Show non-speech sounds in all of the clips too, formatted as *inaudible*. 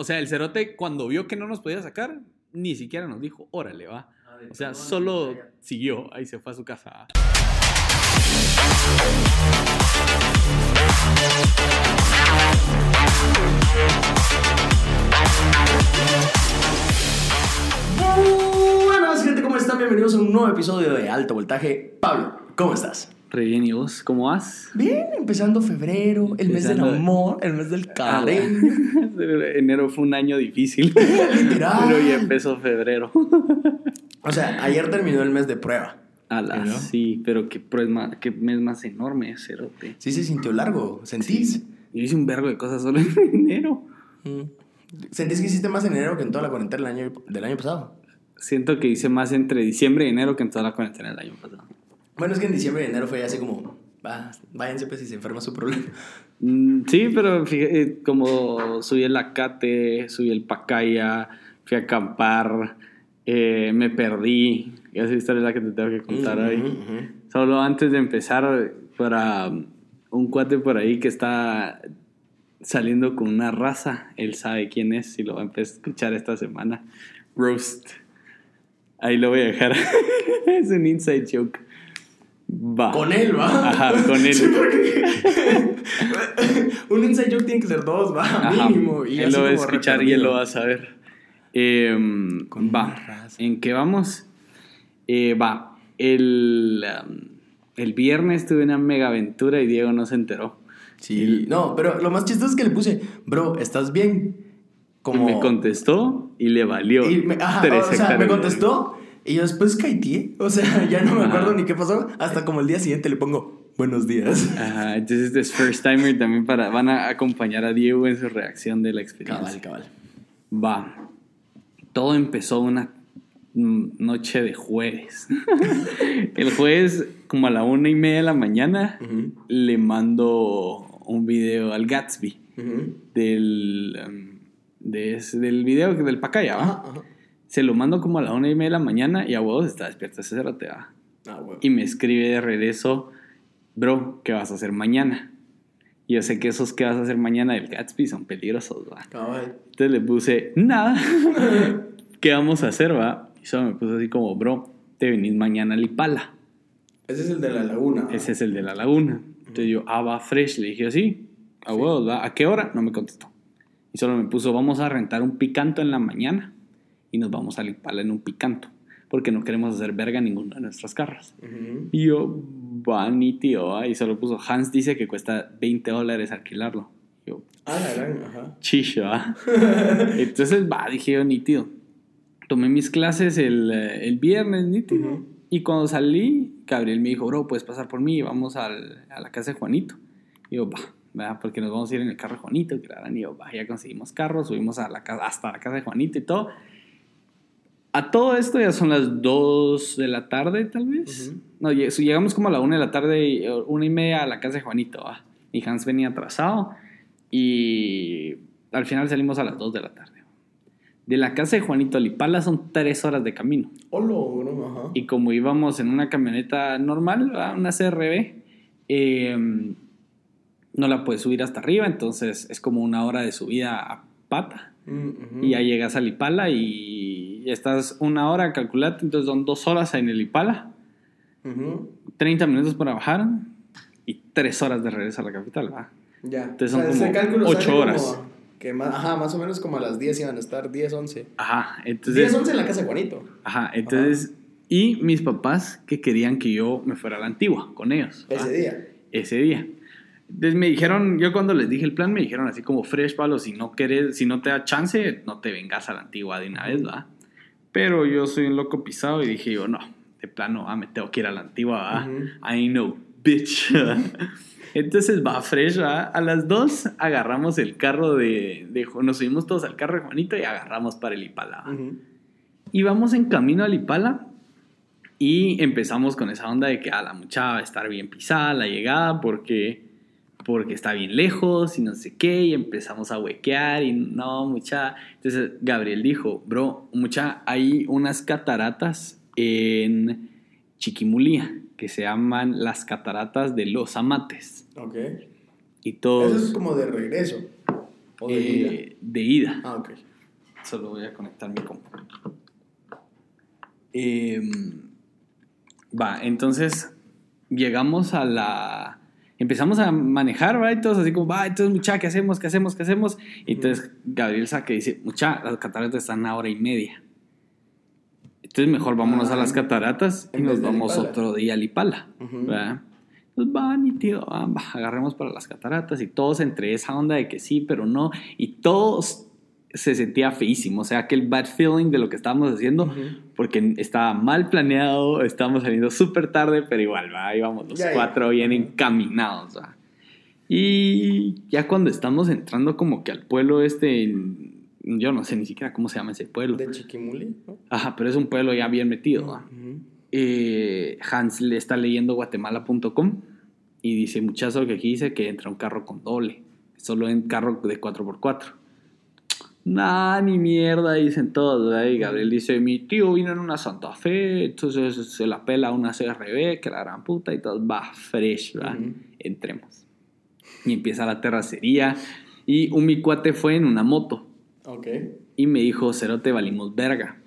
O sea, el cerote cuando vio que no nos podía sacar, ni siquiera nos dijo, órale, va. O sea, solo siguió, ahí se fue a su casa. Buenas gente, ¿cómo están? Bienvenidos a un nuevo episodio de Alto Voltaje. Pablo, ¿cómo estás? Re bien, ¿y vos? ¿Cómo vas? Bien, empezando febrero, el mes del amor, el mes del Ah, cariño. *laughs* Enero fue un año difícil. *laughs* Literal. Pero ya empezó febrero. *laughs* O sea, ayer terminó el mes de prueba. Ala, ¿No? sí, pero qué, prueba qué mes más enorme, cerote. Sí se sintió largo, ¿sentís? Yo hice un vergo de cosas solo en enero. Mm. ¿Sentís que hiciste más en enero que en toda la cuarentena del año, del año pasado? Siento que hice más entre diciembre y enero que en toda la cuarentena del año pasado. Bueno, es que en diciembre y enero fue así como, va, váyanse pues si se enferma su problema. Mm, Sí, pero fíjate, como subí el acate, subí el pacaya, fui a acampar, eh, me perdí. Esa historia es la que te tengo que contar hoy. Ujú, ujú. Solo antes de empezar, para un cuate por ahí que está saliendo con una raza, él sabe quién es y lo va a empezar a escuchar esta semana. Roast. Ahí lo voy a dejar. *laughs* es un inside joke. Va. Con él, va. Ajá, con él. *laughs* Sí, porque- *laughs* un inside joke tiene que ser dos, va, Ajá. mínimo. Y él lo va a escuchar y él lo va a saber. Em, Con va. ¿En qué vamos? Eh, va. El, um, el viernes tuve una mega aventura y Diego no se enteró. Sí, no, pero lo más chistoso es que le puse, bro, ¿estás bien? Como... Me contestó y le valió. Y me, ajá, tres o sea, me contestó y yo después caiteé. O sea, *laughs* ya no me Ajá. acuerdo ni qué pasó. Hasta como el día siguiente le pongo, buenos días. *laughs* Ajá, entonces es first timer también para, van a acompañar a Diego en su reacción de la experiencia. cabal. Va. Todo empezó una noche de jueves. *laughs* El jueves, como a la una y media de la mañana, le mando un video al Gatsby del, um, de ese- del video del Pacaya, ¿va? Ajá. Se lo mando como a la una y media de la mañana y a huevos está despierto ese ¿va? Ah, bueno. Y me escribe de regreso, bro, ¿qué vas a hacer mañana? Y yo sé que esos que vas a hacer mañana del Gatsby son peligrosos, ¿va? Entonces le puse, nada, *laughs* ¿qué vamos a hacer, va? Y solo me puso así como, bro, te venís mañana al Ipala. Ese es el de la laguna. Ese es el de la laguna. Entonces yo, ah, va fresh. Le dije, sí, a huevos, va. ¿A qué hora? No me contestó. Y solo me puso, vamos a rentar un picanto en la mañana y nos vamos al Ipala en un picanto. Porque no queremos hacer verga ninguna de nuestras carras. Ujú. Y yo, va, nítido, va. Y solo puso, Hans dice que cuesta 20 dólares alquilarlo. Y yo, Ah, la gran, ajá. chicho. *laughs* Entonces, va, dije yo, nítido. Tomé mis clases el, el viernes, nítido. Ujú. Y cuando salí, Gabriel me dijo, bro, puedes pasar por mí, vamos al- a la casa de Juanito. Y yo, va, ¿verdad? porque nos vamos a ir en el carro de Juanito. Y yo, va, ya conseguimos carro, subimos a la casa, hasta la casa de Juanito y todo. A todo esto ya son las 2 de la tarde, tal vez. Ujú. No, lleg- llegamos como a la 1 de la tarde, eh, una y media a la casa de Juanito. ¿va? Y Hans venía atrasado. Y al final salimos a las 2 de la tarde. De la casa de Juanito a Lipala son 3 horas de camino. Bro, ajá. Y como íbamos en una camioneta normal, ¿verdad? una CRB, eh, no la puedes subir hasta arriba, entonces es como una hora de subida a pata. Mm. Y ya llegas al Ipala y estás una hora, calculate, entonces son dos horas en el Ipala, Ujú. 30 minutos para bajar y 3 horas de regreso a la capital, ¿va? Ya. Entonces son ese como cálculo ocho sale como horas. que más, ajá, más o menos como a las 10 iban a estar, 10, 11. Ajá, 10, entonces... 11 en la casa de Juanito. Ajá, entonces... Y mis papás que querían que yo me fuera a la antigua con ellos. ¿va? Ese día. ese día. Entonces me dijeron, yo cuando les dije el plan, me dijeron así como fresh, Pablo, si no querés, si no te da chance, no te vengas a la antigua de una vez, ¿va? Pero yo soy un loco pisado y dije yo, no, de plano, ah, me tengo que ir a la antigua. Ujú. I know, bitch. *laughs* Entonces va fresh, ¿va? A las dos agarramos el carro de, de nos subimos todos al carro de Juanito y agarramos para el Ipala. Y vamos en camino al Ipala y empezamos con esa onda de que a la muchacha va a estar bien pisada la llegada porque, porque está bien lejos y no sé qué. Y empezamos a huequear y no, mucha. Entonces Gabriel dijo, bro, mucha, hay unas cataratas en Chiquimulía que se llaman las cataratas de los amates. Ok. Y todos. Eso es como de regreso. ¿O de ida? Eh, de ida. Ah, ok. Solo voy a conectar mi compu. Em, va, entonces llegamos a la. Empezamos a manejar, ¿va? Y todos así como, va, entonces, mucha, ¿qué hacemos? ¿Qué hacemos? ¿Qué hacemos? Y entonces Gabriel y dice, mucha, las cataratas están a hora y media. Entonces mejor vámonos Ah, a las cataratas y nos vamos otro día a Lipala. Ujú. ¿verdad? Pues van y tío, va, va, agarremos para las cataratas y todos entre esa onda de que sí, pero no. Y todos se sentía feísimo, o sea, aquel bad feeling de lo que estábamos haciendo, porque estaba mal planeado, estábamos saliendo súper tarde, pero igual, va, íbamos los cuatro bien encaminados, va. Y ya cuando estamos entrando como que al pueblo este, yo no sé ni siquiera cómo se llama ese pueblo. De Chiquimuli, ¿no? Ajá, pero es un pueblo ya bien metido, va eh, Hans le está leyendo guatemala.com y dice, muchacho, que aquí dice que entra un carro con doble, solo en carro de 4x4. Nah, ni mierda, dicen todos. ¿verdad? Y Gabriel dice, mi tío vino en una Santa Fe, entonces se la pela una CRB, que la gran puta, y todo va fresh, ¿verdad? Entremos. Y empieza la terracería. Y un mi cuate fue en una moto Ok. y me dijo, Cerote, valimos verga.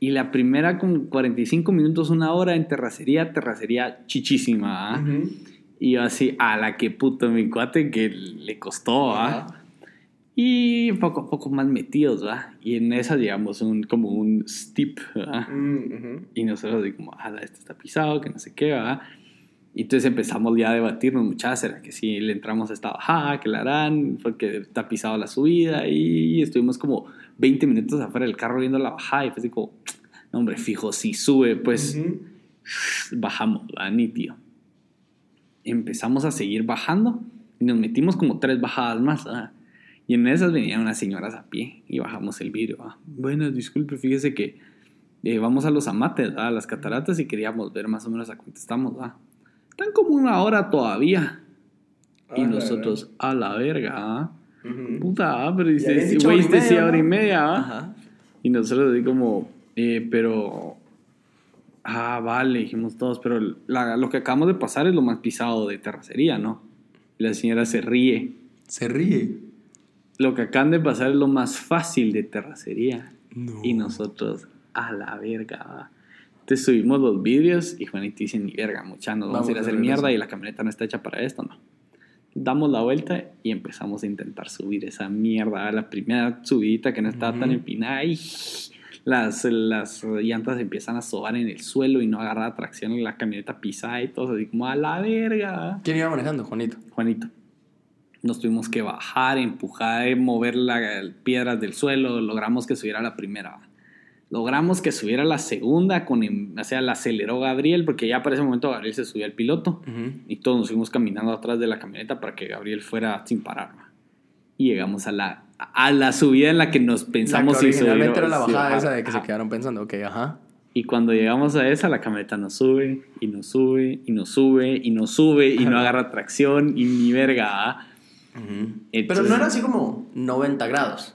Y la primera con 45 minutos, una hora en terracería, terracería chichísima, ¿ah? Y yo así, a la que puto mi cuate que le costó, ¿ah? Y poco a poco más metidos, ¿va? Y en esa llegamos un, como un steep, ¿va? Mm. Y nosotros así como, ah, este está pisado, que no sé qué, ¿va? Y entonces empezamos ya a debatirnos, muchachos, ¿será que si le entramos a esta bajada, que la harán? Porque está pisado la subida y estuvimos como 20 minutos afuera del carro viendo la bajada y fue así como, no, hombre, fijo, si sube, pues bajamos, ¿va? Ni tío. Empezamos a seguir bajando y nos metimos como tres bajadas más, ¿va? Y en esas venían unas señoras a pie y bajamos el vidrio, ¿va? Bueno, disculpe, fíjese que eh, vamos a los amates, ¿va? a las cataratas y queríamos ver más o menos a cuánto estamos, ¿va? Están como una hora todavía. Y Ah, la nosotros, a la verga, verdad. Ujú. Puta, pero dice, güey, y este sí hora y media. Ajá. Y nosotros así como, eh, pero... Ah, vale, dijimos todos, pero la- lo que acabamos de pasar es lo más pisado de terracería, ¿no? Y la señora se ríe. Se ríe. Lo que acaban de pasar es lo más fácil de terracería. No. Y nosotros, a la verga. va. Entonces subimos los vídeos y Juanito dice, ni verga, mucha, nos vamos, Vamos a ir a hacer mierda y la camioneta no está hecha para esto, ¿no? Damos la vuelta y empezamos a intentar subir esa mierda. La primera subidita que no estaba tan Ujú. empinada y las, las llantas empiezan a sobar en el suelo y no agarra tracción en la camioneta pisada y todo así como a la verga. ¿Quién iba manejando, Juanito? Juanito. Nos tuvimos que bajar, empujar, mover las piedras del suelo. Logramos que subiera la primera. Logramos que subiera la segunda, con, o sea, la aceleró Gabriel, porque ya para ese momento Gabriel se subió al piloto. Ujú. Y todos nos fuimos caminando atrás de la camioneta para que Gabriel fuera sin parar. Y llegamos a la, a la subida en la que nos pensamos si originalmente era la bajada bajar. esa de que se Ajá. quedaron pensando, ok, ajá. Y cuando llegamos a esa, la camioneta nos sube, y nos sube, y nos sube, y nos sube, y no agarra tracción, y ni verga. Pero no era así como 90 grados.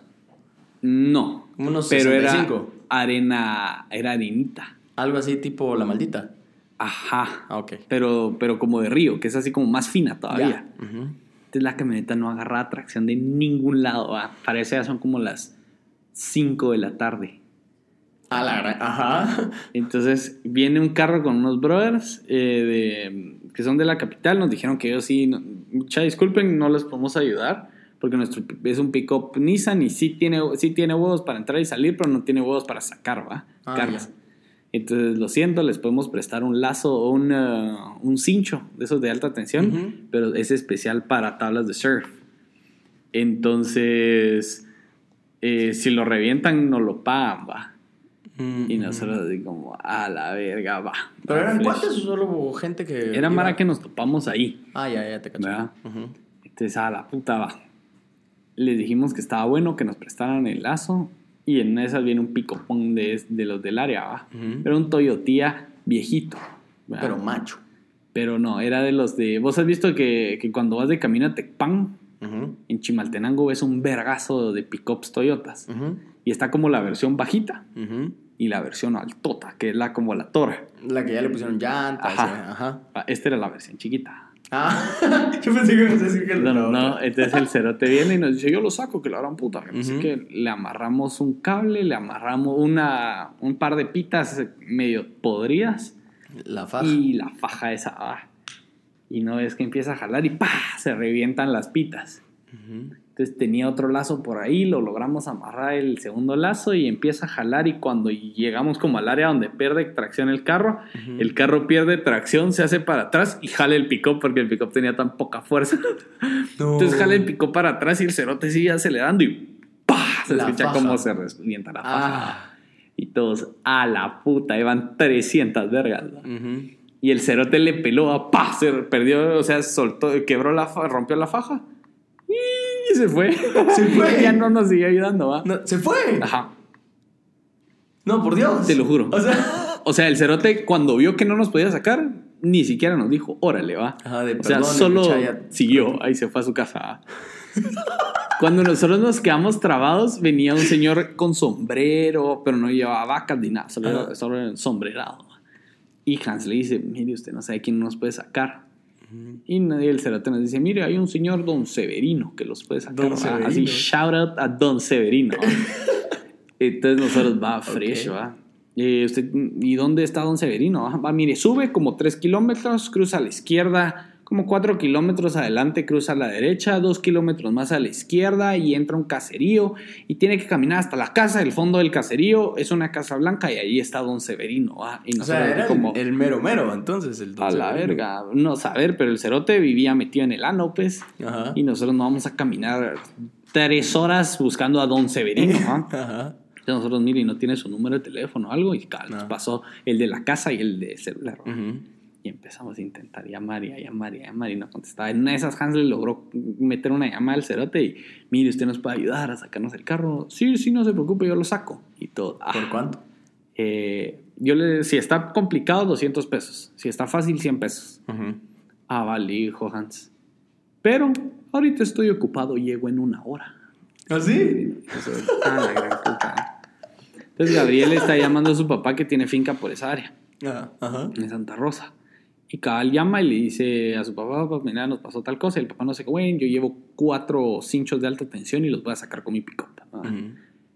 No. Como unos pero 65. era arena, era arenita. Algo así tipo la maldita. Ajá. Ah, ok. Pero, pero como de río, que es así como más fina todavía. Ujú. Entonces la camioneta no agarra tracción de ningún lado. ¿va? Para eso ya son como las 5 de la tarde. A la gran- Ajá. *laughs* Entonces viene un carro con unos brothers eh, de- que son de la capital. Nos dijeron que ellos sí, no- mucha disculpen, no les podemos ayudar. Porque nuestro es un pick-up Nissan y sí tiene, sí tiene huevos para entrar y salir, pero no tiene huevos para sacar, ¿va? Ah, Cargas. Entonces, lo siento, les podemos prestar un lazo o un, eh, un cincho de esos de alta tensión, pero es especial para tablas de surf. Entonces, eh, si lo revientan, no lo pagan, va. Mm, Y mm. nosotros así como, a la verga, va. ¿Pero eran cuates o solo hubo gente que.? Era Mara que nos topamos ahí. Ah, ya, ya te caché. Entonces, a la puta va. Les dijimos que estaba bueno que nos prestaran el lazo. Y en esas viene un picopón de, de los del área, va. Era un Toyotía viejito. ¿verdad? Pero macho. Pero no, era de los de. ¿Vos has visto que, que cuando vas de camino a Tecpan, Ujú. en Chimaltenango ves un vergazo de pickups Toyotas? Y está como la versión bajita. Y la versión altota, que es la como la Tora. La que ya le pusieron llantas. Ajá. Ajá. Ah, Esta era la versión chiquita. Ah, *laughs* yo pensé que ibas a decir que No, no, no. Entonces el cerote viene y nos dice, yo lo saco, que la gran puta. Así Ujú. que le amarramos un cable, le amarramos una, un par de pitas medio podridas La faja. y la faja esa. ah. Y no es que empieza a jalar y ¡pa! Se revientan las pitas. Ujú. Entonces tenía otro lazo por ahí, lo logramos amarrar el segundo lazo y empieza a jalar y cuando llegamos como al área donde pierde tracción el carro, Ujú. el carro pierde tracción, se hace para atrás y jala el pick porque el pick tenía tan poca fuerza. *laughs* No. Entonces jala el pick para atrás y el cerote sigue acelerando y ¡pah! Se La escucha faja. cómo se revienta la faja. Ah. Y todos, a la puta, iban 300 vergas. ¿no? Ujú. Y el cerote le peló a ¡pah! Se perdió, o sea, soltó, quebró la rompió la faja. Y se fue. Se *laughs* fue. ya no nos siguió ayudando, ¿va? No, ¿Se fue? Ajá. No, por Dios. Te lo juro. O sea. O sea, el cerote cuando vio que no nos podía sacar, ni siquiera nos dijo, órale, va. Ajá, de o sea, solo siguió, ahí se fue a su casa. Cuando nosotros nos quedamos trabados, venía un señor con sombrero, pero no llevaba vacas ni nada, solo, solo era sombrerado. Y Hans le dice, mire, usted no sabe quién nos puede sacar. Y nadie el cerote nos dice, mire, hay un señor Don Severino que los puede sacar. Severino. Así, shout out a Don Severino. *laughs* Entonces nosotros va fresh, Ok. va. Eh, usted, ¿Y dónde está Don Severino? Ah, Va, mire, sube como 3 kilómetros, cruza a la izquierda, como 4 kilómetros adelante, cruza a la derecha, 2 kilómetros más a la izquierda y entra un caserío y tiene que caminar hasta la casa. El fondo del caserío es una casa blanca y ahí está Don Severino. ¿va? Y O sea, era como, el, mero mero, entonces. El a la verga, no saber, pero el cerote vivía metido en el ano, pues. Ajá. Y nosotros no vamos a caminar tres horas buscando a Don Severino. *laughs* ¿va? Ajá. Nosotros, mire, no tiene su número de teléfono o algo, y cal, nos No. pasó el de la casa y el de celular. Ujú. Y empezamos a intentar llamar y a llamar y a llamar y no contestaba. En una de esas, Hans le logró meter una llamada al cerote y, mire, usted nos puede ayudar a sacarnos el carro. Sí, sí, no se preocupe, yo lo saco. Y todo. Ah, ¿Por cuánto? eh, yo le, si está complicado, 200 pesos. Si está fácil, 100 pesos. Ah, vale, dijo Hans. Pero ahorita estoy ocupado, llego en una hora. ¿Ah, sí? Eso, ah, la gran puta. Entonces Gabriel está llamando a su papá que tiene finca por esa área, Ah, Ajá. en Santa Rosa. Y cabal llama y le dice a su papá, mira, nos pasó tal cosa. Y el papá no sé qué, güey, yo llevo cuatro cinchos de alta tensión y los voy a sacar con mi pick-up. ¿ah? Ujú.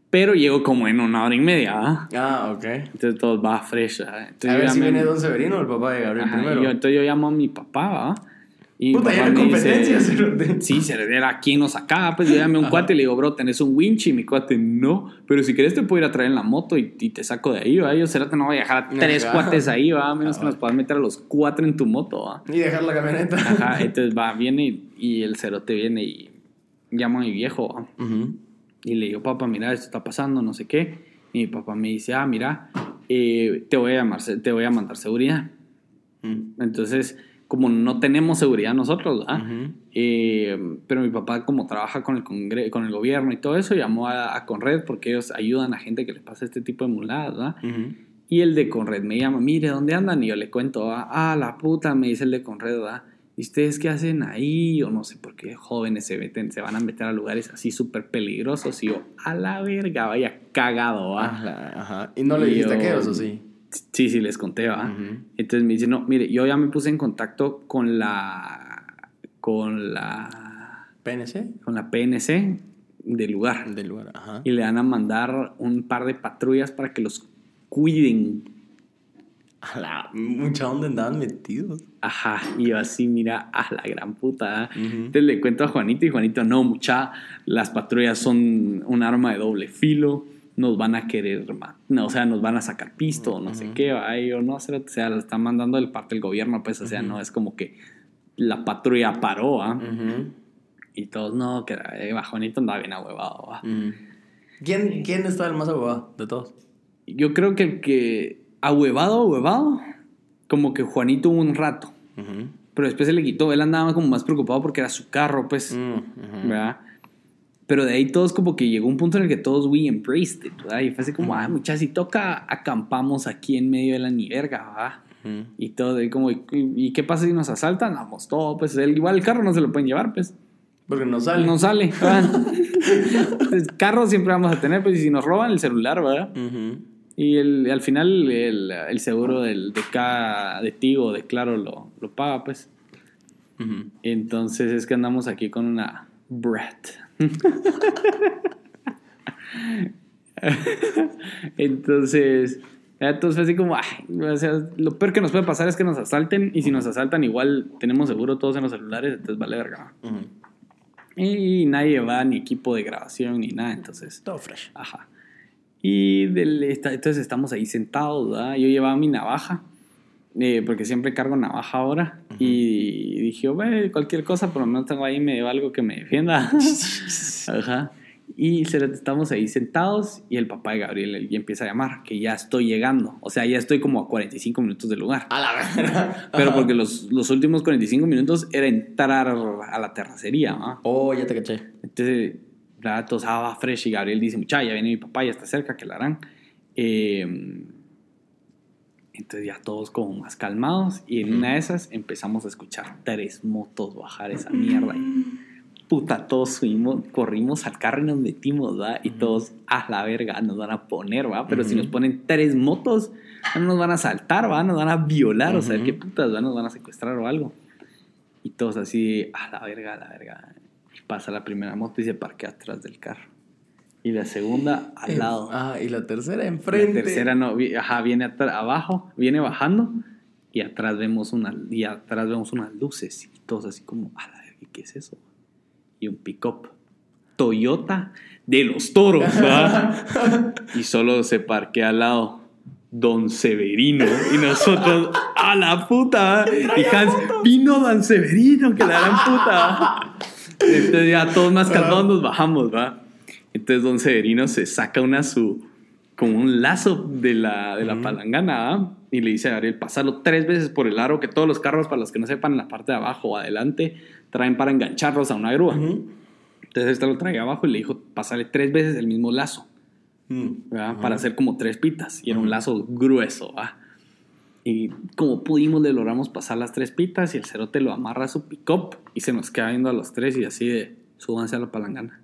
Pero llego como en una hora y media. ¿ah? Ah, ok. Entonces todo va fresh. ¿ah? Entonces A ver si viene Don Severino o el papá de Gabriel Ajá, primero. yo- entonces yo llamo a mi papá, ¿va? Y Puta, ya papá era me dice- competencia. cerote. Sí, se le era quién nos sacaba. Pues yo llamé a un Ajá. cuate y le digo, bro, tenés un winch. Y mi cuate, no. Pero si querés, te puedo ir a traer en la moto y, y te saco de ahí, ¿va? Yo, será que no voy a dejar a tres Ajá. cuates ahí, ¿va? A menos que Ajá. nos puedas meter a los cuatro en tu moto, ¿va? Y dejar la camioneta. Ajá, *laughs* entonces va, viene y, y el cerote viene y llama a mi viejo, ¿va? Ujú. Y le digo, papá, mira, esto está pasando, no sé qué. Y mi papá me dice, ah, mira, eh, te, voy a llamar, te voy a mandar seguridad. Mm. Entonces, como no tenemos seguridad nosotros. Eh, pero mi papá, como trabaja con el, congre- con el gobierno y todo eso, llamó a, a Conred porque ellos ayudan a gente que le pasa este tipo de muladas, ¿verdad? Ujú. Y el de Conred me llama, mire, ¿dónde andan? Y yo le cuento, ¿verdad? ah, la puta, me dice el de Conred, ¿verdad? ¿Y ustedes qué hacen ahí? O no sé por qué jóvenes se, meten, se van a meter a lugares así súper peligrosos. Y yo, a la verga, vaya cagado, ¿va? Ajá, ajá. ¿Y no le dijiste yo- qué, o sí? Sí, sí, les conté, ¿va? Entonces me dice, no, mire, yo ya me puse en contacto con la, con la, ¿PNC? con la PNC del lugar. Del lugar, ajá. Y le van a mandar un par de patrullas para que los cuiden. A la mucha onda andaban metidos. Ajá, y yo así, mira, a la gran puta. ¿eh? Entonces le cuento a Juanito y Juanito, no, mucha, las patrullas son un arma de doble filo, nos van a querer, no, o sea, nos van a sacar pisto, no sé qué, va, y yo no, o sea, lo están mandando del parte del gobierno, pues, o sea, no es como que la patrulla paró, ¿ah? Y todos, no, que eh, va, Juanito andaba bien ahuevado, ¿va? Ujú. ¿Quién, ¿Quién está el más abogado de todos? Yo creo que el que ahuevado, ahuevado, como que Juanito hubo un rato, pero después se le quitó, él andaba como más preocupado porque era su carro, pues, Mm. ¿verdad? Pero de ahí todos como que llegó un punto en el que todos we embraced it, ¿verdad? Y fue así como, ah, muchachos, si toca, acampamos aquí en medio de la ni verga, ¿verdad? Y todo, y como, ¿y, y qué pasa si nos asaltan? Vamos, todo, pues, el- igual el carro no se lo pueden llevar, pues. Porque no sale. No sale. *laughs* Entonces, carro siempre vamos a tener, pues, y si nos roban el celular, ¿verdad? Y el, al final el, el seguro del, de, cada, de Tigo, de Claro, lo, lo paga, pues. Entonces es que andamos aquí con una Brett. *laughs* Entonces, entonces fue así como, ay, o sea, lo peor que nos puede pasar es que nos asalten y si nos asaltan igual tenemos seguro todos en los celulares, entonces vale verga. Y nadie va ni equipo de grabación ni nada, entonces, Todo fresh. ajá. Y del- entonces estamos ahí sentados, ¿verdad? Yo llevaba mi navaja, eh, porque siempre cargo navaja ahora. Y dije, "Ve, cualquier cosa, por lo menos tengo ahí medio algo que me defienda. *laughs* Ajá. Y estamos ahí sentados y el papá de Gabriel ya empieza a llamar, que ya estoy llegando. O sea, ya estoy como a 45 minutos del lugar. A la verga. *laughs* Pero porque los, los últimos 45 minutos era entrar a la terracería, ¿va? Oh, ya te caché. Entonces, la todos va fresh y Gabriel dice, mucha, ya viene mi papá, ya está cerca, que la harán. Eh, entonces ya todos como más calmados y en una de esas empezamos a escuchar tres motos bajar esa mierda. Y, puta, todos subimos, corrimos al carro y nos metimos, ¿va? Y todos, a la verga, nos van a poner, ¿va? Pero si nos ponen tres motos, no nos van a saltar, ¿va? Nos van a violar, o sea. ¿qué putas, ¿va? Nos van a secuestrar o algo. Y todos así, a la verga, a la verga. Y pasa la primera moto y se parquea atrás del carro. Y la segunda al lado. Ah, y la tercera enfrente. La tercera no, ajá, viene abajo, viene bajando y atrás vemos una y atrás vemos unas luces y todos así como, a la ¿qué es eso? Y un pick-up Toyota de los toros, *laughs* y solo se parquea al lado Don Severino y nosotros a la puta y Hans vino Don Severino que la gran puta *laughs* entonces ya todos más calmados nos bajamos va entonces Don Severino se saca una su como un lazo de la, de la palangana ¿va? y le dice a Gabriel pasarlo tres veces por el aro que todos los carros para los que no sepan en la parte de abajo o adelante traen para engancharlos a una grúa Ujú. entonces esta lo traía abajo y le dijo pasarle tres veces el mismo lazo. Ajá. para hacer como tres pitas. Y era un lazo grueso. ¿va? Y como pudimos, le logramos pasar las tres pitas y el cerote lo amarra a su pick-up y se nos queda viendo a los tres y así de, súbanse a la palangana.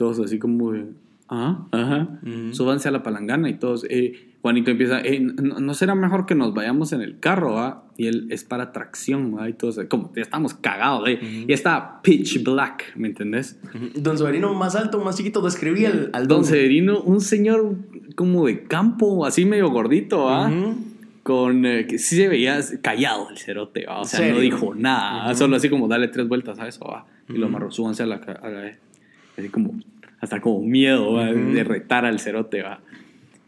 Todos así como de, ah, ajá, Ujú. súbanse a la palangana y todos, eh, Juanito empieza, eh, no, no será mejor que nos vayamos en el carro, ¿va? Y él es para tracción, ¿va? Y todos, como, ya estamos cagados, ¿eh? Y está pitch black, ¿me entendés? Don Severino, más alto, más chiquito, describí al, al Don Severino, un señor como de campo, así medio gordito, ¿ah? Con eh, que sí se veía callado el cerote, ¿va? O sea, ¿Serio? no dijo nada, Ujú. solo así como dale tres vueltas a eso, ¿va? Y lo amarró, súbanse a la, a la- Así como, hasta como miedo, ¿va? Ujú. De retar al cerote, ¿va?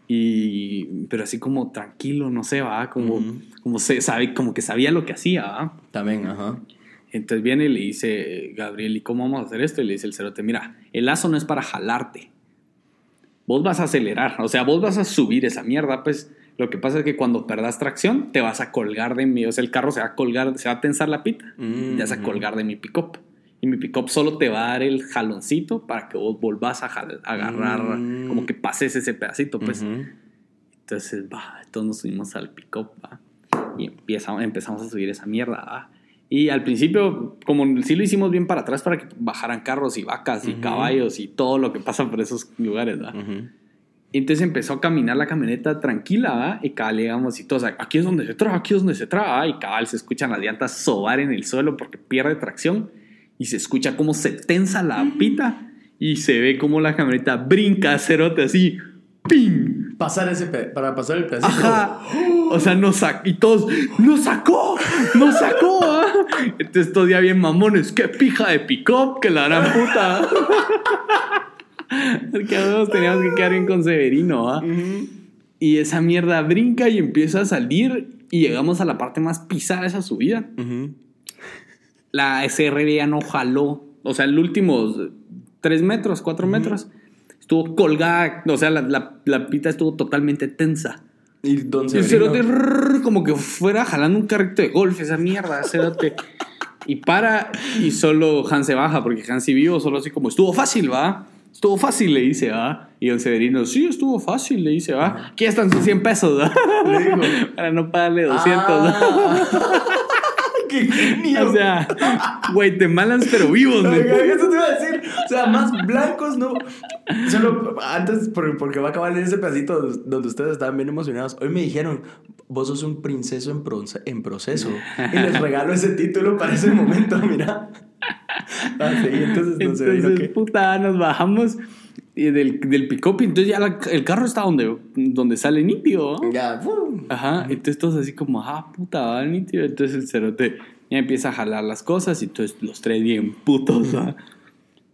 Y, pero así como tranquilo, no sé, ¿va? Como, Ujú. como, se, sabe, como que sabía lo que hacía, ¿va? También, ajá. Entonces viene y le dice, Gabriel, ¿y cómo vamos a hacer esto? Y le dice el cerote, mira, el lazo no es para jalarte. Vos vas a acelerar, o sea, vos vas a subir esa mierda, pues lo que pasa es que cuando perdas tracción te vas a colgar de mí, o sea, el carro se va a colgar, se va a tensar la pita y te vas a colgar de mi pick-up. Y mi pick-up solo te va a dar el jaloncito para que vos volvás a jal- a agarrar, Mm. como que pases ese pedacito, pues. Ujú. Entonces, va, todos nos subimos al pick-up, va, y empieza- empezamos a subir esa mierda, va. Y al principio, como sí lo hicimos bien para atrás para que bajaran carros y vacas y Ujú. caballos y todo lo que pasa por esos lugares. Y entonces empezó a caminar la camioneta tranquila, ¿va? Y cabal llegamos y todos, aquí es donde se traba, aquí es donde se traba. Y cabal se escuchan las llantas sobar en el suelo porque pierde tracción y se escucha cómo se tensa la pita y se ve cómo la camioneta brinca, cerote, así, ¡ping! Pasar ese para pasar el pedacito. Ajá. O sea, nos sacó. Y todos, ¡nos sacó! ¡Nos sacó! ah". Entonces, todos ya bien mamones. ¡Qué pija de pick-up! ¡Que la gran puta! *laughs* Porque a todos teníamos que quedar bien con Severino, ¿ah? Y esa mierda brinca y empieza a salir. Y llegamos a la parte más pisada de esa subida. Ujú. La SRB ya no jaló. O sea, el último 3 metros, 4 metros. Estuvo colgada. O sea, la, la- la pita estuvo totalmente tensa. Y Don Y el Severino. cerote como que fuera jalando un carrito de golf, esa mierda, cerote. Y para, y solo Hans se baja, porque Hans y vivo, solo así como, estuvo fácil, ¿va? Estuvo fácil, le dice, ¿va? Y don Severino, sí, estuvo fácil, le dice, ¿va? Aquí están sus 100 pesos, ¿va? Le dijo. *laughs* Para no pagarle 200, ¿va? Ah. ¡Qué genio! O sea, Guatemalans pero vivos, ¿me Eso te iba a decir. O sea, más blancos, ¿no? Solo antes, por- porque va a acabar en ese pedacito donde ustedes estaban bien emocionados. Hoy me dijeron, vos sos un princeso en, en proceso. Y les regalo ese título para ese momento, mira. *laughs* Ah, sí, entonces no sé, Entonces, puta, nos bajamos del, del pick-up entonces ya la- el carro está donde, donde sale nítido. ¿no? Ya, ¡fum! Ajá, entonces todos así como, ah, puta, va nítido. Entonces el cerote ya empieza a jalar las cosas y entonces los tres bien putos, ¿va?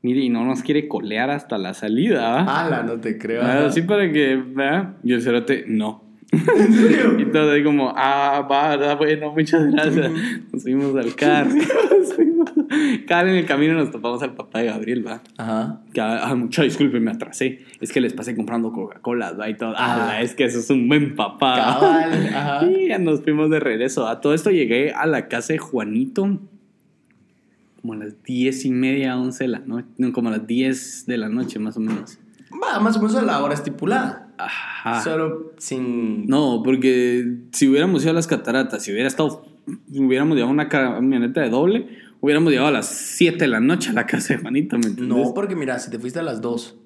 Mire, y no nos quiere colear hasta la salida. Ala, no te creo. Ah. Así para que, ¿verdad? Y el cerote, no. ¿En *laughs* serio? Y todo ahí como, ah, va, bueno, muchas gracias. Nos subimos al carro. *laughs* Nos fuimos. Cada en el camino nos topamos al papá de Gabriel, ¿va? Ajá. Que, ah, mucha disculpe, me atrasé. Es que les pasé comprando Coca-Cola, ¿va? Y todo. Ah, Ah. es que eso es un buen papá. Cabal, *laughs* ajá. Y ya nos fuimos de regreso. A todo esto llegué a la casa de Juanito como a las diez y media, once de la noche. No, como a las 10 de la noche, más o menos. Va, más o menos a la hora estipulada. Ajá. Solo sin. No, porque si hubiéramos ido a las cataratas, si hubiera estado, hubiéramos llevado una camioneta de doble, hubiéramos llegado a las 7 de la noche a la casa de Juanito, ¿me entiendes? No, porque mira, si te fuiste a las 2.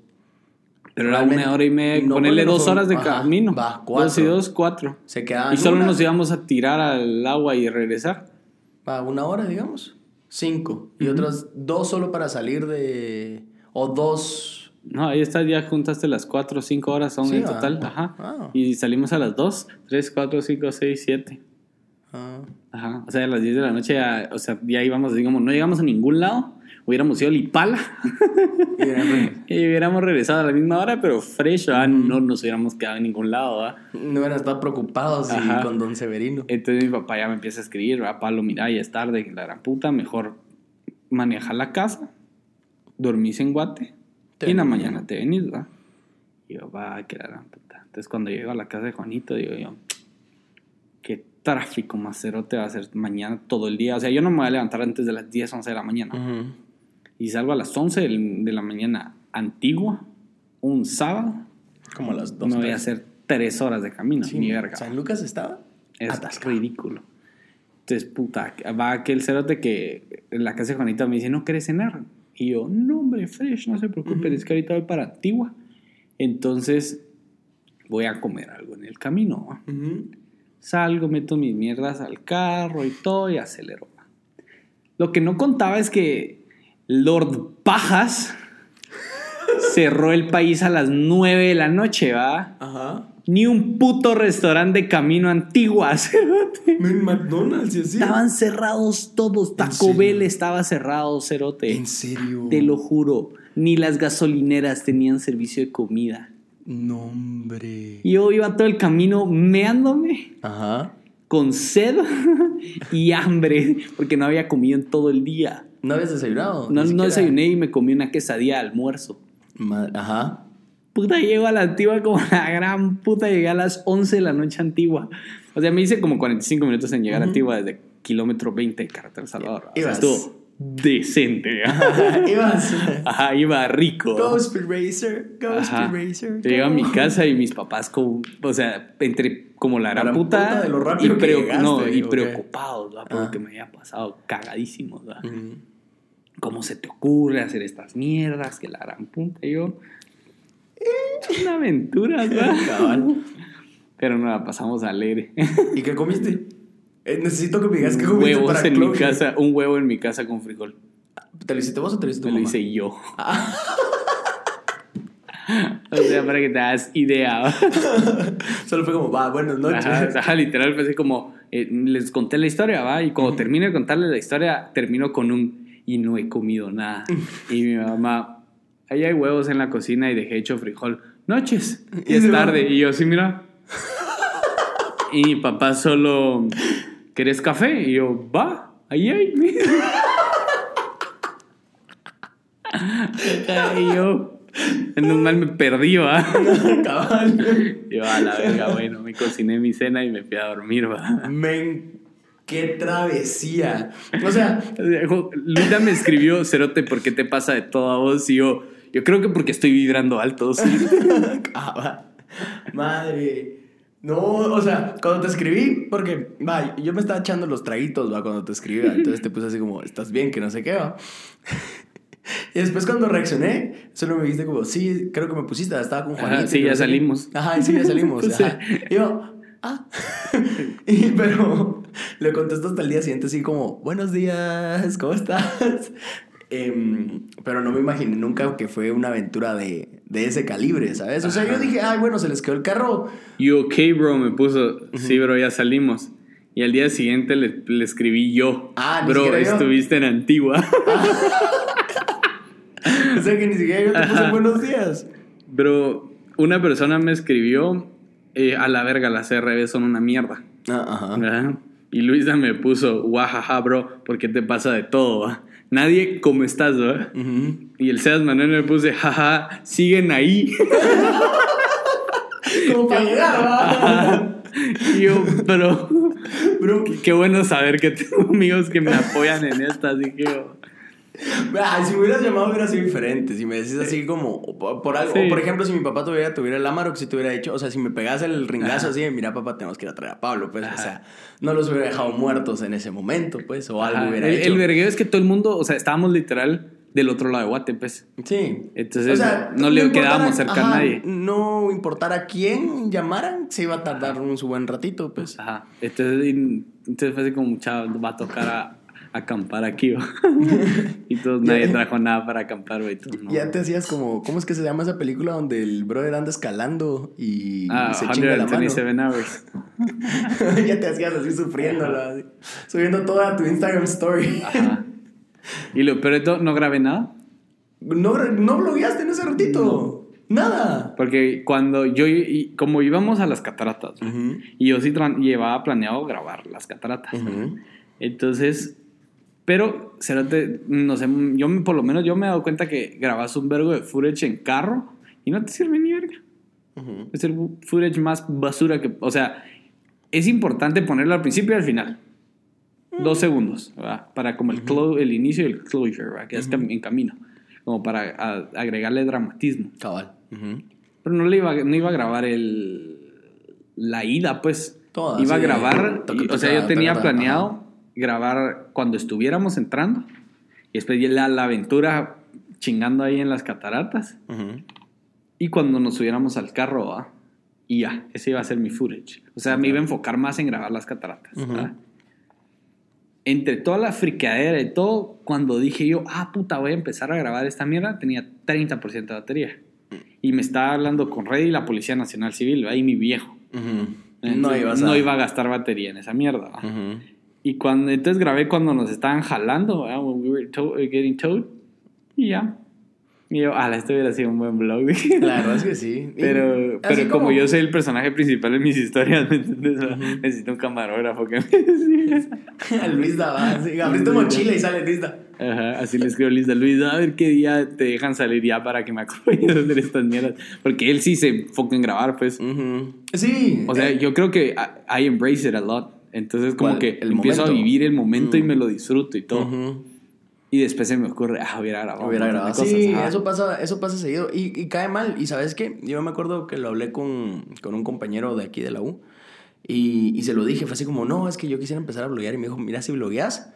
pero era realmente- una hora y media, no, ponerle no dos son- horas de ajá, camino. va, Dos y cuatro. dos, cuatro. Se quedaban. Y solo una. nos íbamos a tirar al agua y regresar. Va, una hora, digamos. Cinco. Y otras dos solo para salir de. O dos. No, ahí está, ya juntaste las cuatro o cinco horas, son Sí, en total. Ajá. Ah. Y salimos a las dos, tres, cuatro, cinco, seis, siete. Ah. Ajá. O sea, a las 10 de la noche, ya, o sea, ya íbamos, digamos, no llegamos a ningún lado. Hubiéramos ido a Lipala. Y *laughs* Y hubiéramos regresado a la misma hora, pero fresh, ¿verdad? no nos hubiéramos quedado en ningún lado. ¿verdad? no a estar preocupados y con Don Severino. Entonces mi papá ya me empieza a escribir, ¿verdad? Pablo, mira, ya es tarde, la gran puta, mejor maneja la casa, dormís en Guate Te y en la mañana te venís, ¿verdad? Y yo, va, que la gran puta. Entonces cuando llego a la casa de Juanito, digo yo, tráfico más cerote va a ser mañana todo el día. O sea, yo no me voy a levantar antes de las 10, 11 de la mañana. Ujú. Y salgo a las 11 del- de la mañana antigua, un sábado. Como a las dos. me voy a hacer tres horas de camino, Sí, ni verga. ¿San Lucas estaba? Es Atascado. ridículo. Entonces, puta, va aquel cerote que en la casa de Juanita me dice, ¿no querés cenar? Y yo, no, hombre, fresh, no se preocupen, es que ahorita voy para Antigua. Entonces, voy a comer algo en el camino. ¿va? Ujú. Salgo, meto mis mierdas al carro y todo y acelero. Lo que no contaba es que Lord Pajas *laughs* cerró el país a las 9 de la noche, ¿va? Ajá. Ni un puto restaurante de camino Antigua, *laughs* cerote. En McDonald's y así. Estaban cerrados todos. Taco? Bell estaba cerrado, cerote. ¿En serio? Te lo juro. Ni las gasolineras tenían servicio de comida. No, hombre. Yo iba todo el camino meándome, Ajá. con sed *laughs* y hambre, porque no había comido en todo el día. ¿No habías desayunado? No, desayuné y me comí una quesadilla de almuerzo. Ma- Ajá. Puta, llego a la antigua como la gran puta. Llegué a las 11 de la noche antigua. O sea, me hice como 45 minutos en llegar a antigua desde kilómetro 20 de Carretera Salvador. O sea, Ibas. estuvo decente. *laughs* *laughs* Ajá, iba rico. Ghost Racer. Ghost. Racer. Llego a mi casa y mis papás, como, o sea, entre como la gran puta, y, llegaste, no, y preocupados ¿verdad? por lo Ah. que me había pasado, cagadísimos. ¿verdad? Ujú. ¿Cómo se te ocurre hacer estas mierdas? Que la gran puta, y yo. eh, Una aventura, ¿verdad? *laughs* Pero no la pasamos alegre. ¿Y qué comiste? Eh, necesito que me digas qué comiste Huevos para en mi casa, un huevo en mi casa con frijol. ¿Te lo hiciste vos o te lo hiciste Me lo mamá? hice yo. *laughs* o sea, para que te das idea. *laughs* Solo fue como, va, buenas noches. Ajá, ajá, literal, fue así como, eh, les conté la historia, ¿va? Y cuando termine de contarles la historia, termino con un, y no he comido nada. *laughs* y mi mamá, ahí hay huevos en la cocina y dejé hecho frijol. Noches, y Y es tarde. Y yo, sí, mira. y mi papá solo, ¿querés café? Y yo, va, ahí hay. *laughs* y yo, menos mal me perdí, ¿va? *laughs* Cabal. Yo a la verga, bueno, me cociné mi cena y me fui a dormir, va. Men, qué travesía. O sea, Luda me escribió, Cerote, ¿por qué te pasa de todo a vos? Y yo, yo creo que porque estoy vibrando alto. sí. *laughs* Madre. No, o sea, cuando te escribí, porque, va, yo me estaba echando los traguitos, va, cuando te escribí, va, *laughs* entonces te puse así como, estás bien, que no sé qué, va. *laughs* Y después cuando reaccioné, solo me dijiste como, sí, creo que me pusiste, estaba con Ajá, Juanito. sí, ya salimos. Ajá, sí, ya salimos. *laughs* Ajá. Y yo, ah. Y, pero le contesto hasta el día siguiente así como, buenos días, ¿cómo estás? Em, pero no me imaginé nunca que fue una aventura de, de ese calibre, ¿sabes? O sea, yo dije, ay, bueno, se les quedó el carro. You okay, bro, me puso. Sí, bro, ya salimos. Y al día siguiente le, le escribí yo. Ah, bro, yo. estuviste en Antigua. *laughs* O sea, que ni siquiera yo te puse Ajá. buenos días. Bro, una persona me escribió, eh, a la verga, las CRB son una mierda. Ah, ajá. ¿verdad? Y Luisa me puso, guajaja, bro, ¿por qué te pasa de todo? va? Nadie, ¿cómo estás? va?" Ujú. Y el Sebas Manuel me puse, jaja, siguen ahí. *laughs* Como para llegar, *laughs* yo, pero Bro, qué bueno saber que tengo amigos que me apoyan en esta, así que... yo- ah, si me hubieras llamado hubiera sido diferente. Si me decís así como, por, por algo, Sí. o por ejemplo, si mi papá tuviera, tuviera el Amarok, si te hubiera dicho, o sea, si me pegas el ringazo Ajá. así, mira, papá, tenemos que ir a traer a Pablo, pues, o Ajá. sea, no los hubiera dejado muertos en ese momento, pues, o algo Ajá, hubiera el, hecho. el vergueo es que todo el mundo, o sea, estábamos literal del otro lado de Guate, pues. Sí. Entonces, no le quedábamos cerca a nadie. No importara quién llamaran, se iba a tardar un su buen ratito, pues. Ajá. Entonces, entonces fue así como, chavo, va a tocar a, acampar aquí, ¿va? *laughs* y todos, nadie trajo nada para acampar, güey. todos, no. Ya te hacías como, ¿cómo es que se llama esa película donde el brother anda escalando y Ah, se chinga la mano? 127 hours. *laughs* ya te hacías así sufriéndolo, así, subiendo toda tu Instagram story. Ajá. Y lo peor de todo, no grabé nada. No, no blogueaste en ese ratito. Nada. Porque cuando yo, y como íbamos a las cataratas, ¿no? Ujú. y yo sí llevaba planeado grabar las cataratas. Ujú. Entonces, pero, cerote, no sé, yo por lo menos yo me he dado cuenta que grabas un vergo de footage en carro y no te sirve ni verga. Ujú. Es el footage más basura que, o sea, es importante ponerlo al principio y al final. Dos segundos, ¿verdad? Para como el, clo- el inicio y el closure, ¿verdad? Que es cam- en camino. Como para a- agregarle dramatismo. Cabal. Pero no le iba, no iba a grabar el, la ida, pues. Toda, iba a sí, grabar, toca, y- o sea, yo tenía planeado grabar cuando estuviéramos entrando y después la, la aventura chingando ahí en las cataratas y cuando nos subiéramos al carro, ¿va? y ya, ese iba a ser mi footage. O sea, me iba a enfocar más en grabar las cataratas. Entre toda la friqueadera y todo, cuando dije yo, ah, puta, voy a empezar a grabar esta mierda, tenía 30% de batería. Y me estaba hablando con Red y la Policía Nacional Civil, ahí mi viejo. Ujú. No Entonces, a... iba a gastar batería en esa mierda. Y cuando entonces grabé cuando nos estaban jalando, ¿va? when we were tow- uh, getting towed, y ya. Y yo, ah, esto hubiera sido un buen blog. *laughs* La verdad es que sí. Pero, pero como... yo soy el personaje principal en mis historias, ¿me entiendes? Necesito un camarógrafo que me *laughs* *laughs* siga. Luis da, así, abriste mochila y sale Luis da. Ajá, así le escribo a Luis, Luis, a ver qué día te dejan salir ya para que me acompañes a hacer estas mierdas. Porque él sí se enfoca en grabar, pues. Ujú. Sí. O sea, eh, yo creo que I, I embrace it a lot. Entonces, como que ¿El empiezo momento? a vivir el momento y Mm. me lo disfruto y todo. ujú. Y después se me ocurre, ah, hubiera grabado. Hubiera grabado. cosas. Sí, eso pasa, eso pasa seguido. Y, y cae mal. Y sabes qué? Yo me acuerdo que lo hablé con, con un compañero de aquí de la U. Y, y se lo dije. Fue así como, no, es que yo quisiera empezar a bloguear. Y me dijo, mira, si blogueas,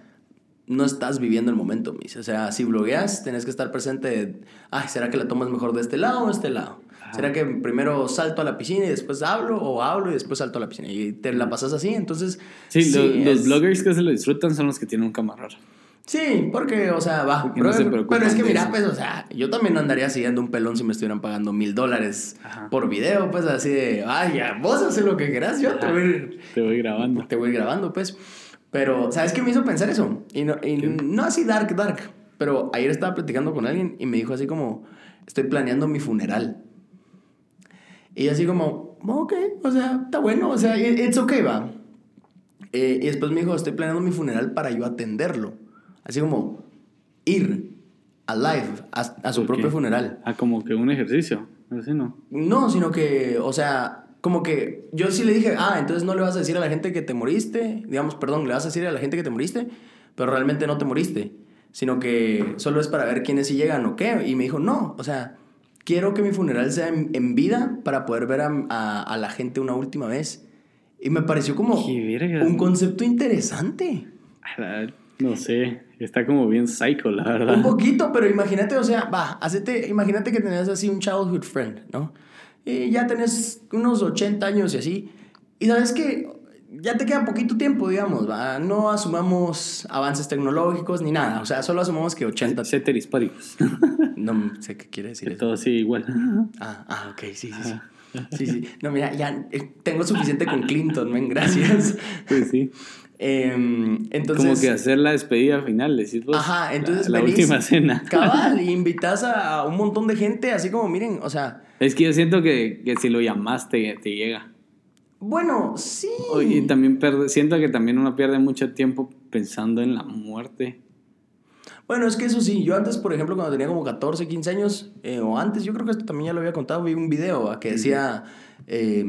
no estás viviendo el momento, me dice. O sea, si blogueas, tenés que estar presente. Ay, ¿será que la tomas mejor de este lado o de este lado? ¿Será que primero salto a la piscina y después hablo? ¿O hablo y después salto a la piscina? Y te la pasas así. Entonces, Sí, lo- los es- bloggers que se lo disfrutan son los que tienen un camarógrafo. Sí, porque, o sea, va. Porque no pero es que mira, pues, o sea, yo también andaría siguiendo un pelón si me estuvieran pagando mil dólares por video, pues así de, ay, ya, vos haces lo que quieras, yo te voy, Te voy grabando. te voy grabando, pues. Pero, ¿sabes qué me hizo pensar eso? Y no, y no así dark, dark, pero ayer estaba platicando con alguien y me dijo así como, estoy planeando mi funeral. Y así como, ok, o sea, está bueno, o sea, it- it's okay, va. Eh, y después me dijo, estoy planeando mi funeral para yo atenderlo. Así como ir a live, a, a su ¿Por propio qué? funeral. Ah, como que un ejercicio. Así no. No, sino que, o sea, como que yo sí le dije, ah, entonces no le vas a decir a la gente que te moriste, digamos, perdón, le vas a decir a la gente que te moriste, pero realmente no te moriste, sino que solo es para ver quiénes sí llegan o qué. Y me dijo, no, o sea, quiero que mi funeral sea en, en vida para poder ver a, a- a la gente una última vez. Y me pareció como un concepto interesante. No sé, está como bien psycho, la verdad. Un poquito, pero imagínate, o sea, va, hacete, imagínate que tenías así un childhood friend, ¿no? Y ya tenés unos 80 años y así. Y sabes que ya te queda poquito tiempo, digamos, va. No asumamos avances tecnológicos ni nada. O sea, solo asumamos que 80. Ceteris paribus. No sé qué quiere decir Que eso. todo sigue igual. Ah, ah, ok, sí, sí, sí. Sí, sí. No, mira, ya eh, tengo suficiente con Clinton, men, gracias. *laughs* Pues sí. Em, entonces. como que hacer la despedida final, decís vos. Ajá, entonces La, la venís, última cena. Cabal, y *laughs* invitas a un montón de gente, así como, miren, o sea, Es que yo siento que, que si lo llamas te, te llega. Bueno, sí. Y también perde- siento que también uno pierde mucho tiempo pensando en la muerte. Bueno, es que eso sí, yo antes, por ejemplo, cuando tenía como 14, 15 años, eh, o antes, yo creo que esto también ya lo había contado, vi un video ¿va? que decía eh,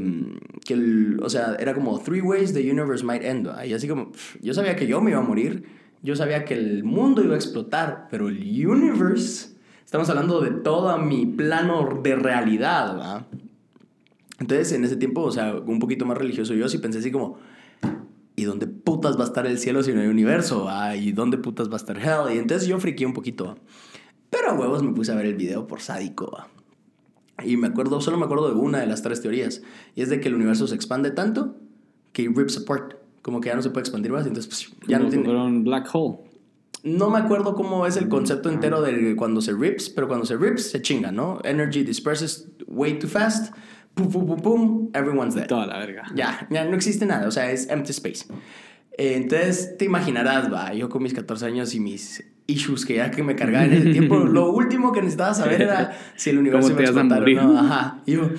que, el, o sea, era como three ways the universe might end. ¿va? Y así como, pff, yo sabía que yo me iba a morir, yo sabía que el mundo iba a explotar, pero el universe, estamos hablando de todo mi plano de realidad, ¿va? Entonces, en ese tiempo, o sea, un poquito más religioso yo, sí pensé así como, ¿y dónde putas va a estar el cielo si no hay universo? ah? ¿Y dónde putas va a estar hell? Y entonces yo friqué un poquito. Pero a huevos me puse a ver el video por sádico. Y me acuerdo, solo me acuerdo de una de las tres teorías. Y es de que el universo se expande tanto que it rips apart. Como que ya no se puede expandir más. Entonces, pues, ya no tiene... un black hole. No me acuerdo cómo es el concepto entero de cuando se rips, pero cuando se rips se chinga, ¿no? Energy disperses way too fast. Pum, pum, pum, pum. Everyone's dead. Toda la verga. Ya, ya no existe nada, o sea, es empty space. Eh, entonces te imaginarás, va, yo con mis 14 años y mis issues que ya que me cargaba en ese tiempo, *laughs* lo último que necesitaba saber era *laughs* si el universo ¿Cómo iba a explotar o no. Ajá. Y yo,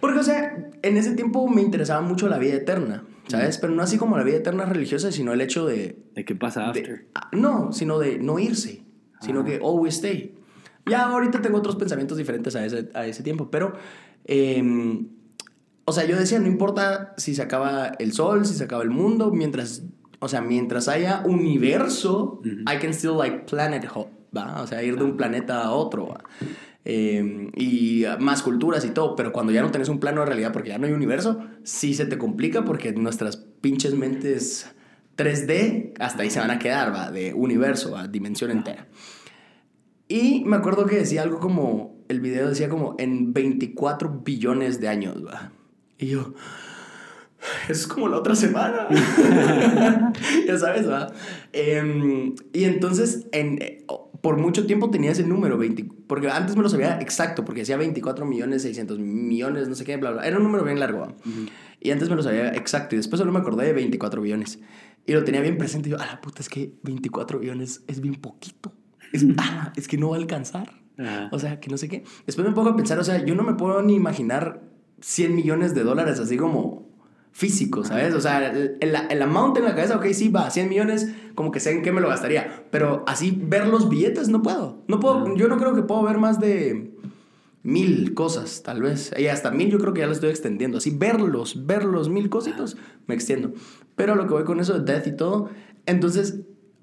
porque, o sea, en ese tiempo me interesaba mucho la vida eterna, ¿sabes? Pero no así como la vida eterna religiosa, sino el hecho de... ¿De qué pasa de- after? ah, no, sino de no irse, sino Ah. que always stay. Ya ahorita tengo otros pensamientos diferentes a ese, a ese tiempo, pero... em, o sea, yo decía, no importa si se acaba el sol, si se acaba el mundo, mientras, o sea, mientras haya universo, I can still like planet hop, ¿va? O sea, ir de un planeta a otro, ¿va? Eh, y más culturas y todo, pero cuando ya no tenés un plano de realidad porque ya no hay universo, sí se te complica porque nuestras pinches mentes 3D hasta ahí se van a quedar, ¿va? De universo, ¿va? Dimensión entera. Y me acuerdo que decía algo como, el video decía como en 24 billones de años, ¿va? Y yo, es como la otra semana. *laughs* ya sabes, ¿va? Em, y entonces, en, eh, por mucho tiempo tenía ese número, 20, porque antes me lo sabía exacto, porque decía 24 millones, 600 millones, no sé qué, bla, bla. Era un número bien largo, ¿va? Y antes me lo sabía exacto, y después solo me acordé de 24 billones. Y lo tenía bien presente, y yo, a la puta, es que 24 billones es bien poquito. Es, ala, *laughs* es que no va a alcanzar. Ajá. O sea, que no sé qué. Después me pongo a pensar, o sea, yo no me puedo ni imaginar 100 millones de dólares así como físicos, ¿sabes? O sea, el, el, el amount en la cabeza, ok, sí, va, 100 millones, como que sé en qué me lo gastaría. Pero así ver los billetes no puedo. No puedo, yo no creo que puedo ver más de mil cosas, tal vez. Y hasta mil yo creo que ya lo estoy extendiendo. Así verlos, verlos, mil cositos, me extiendo. Pero lo que voy con eso de death y todo, entonces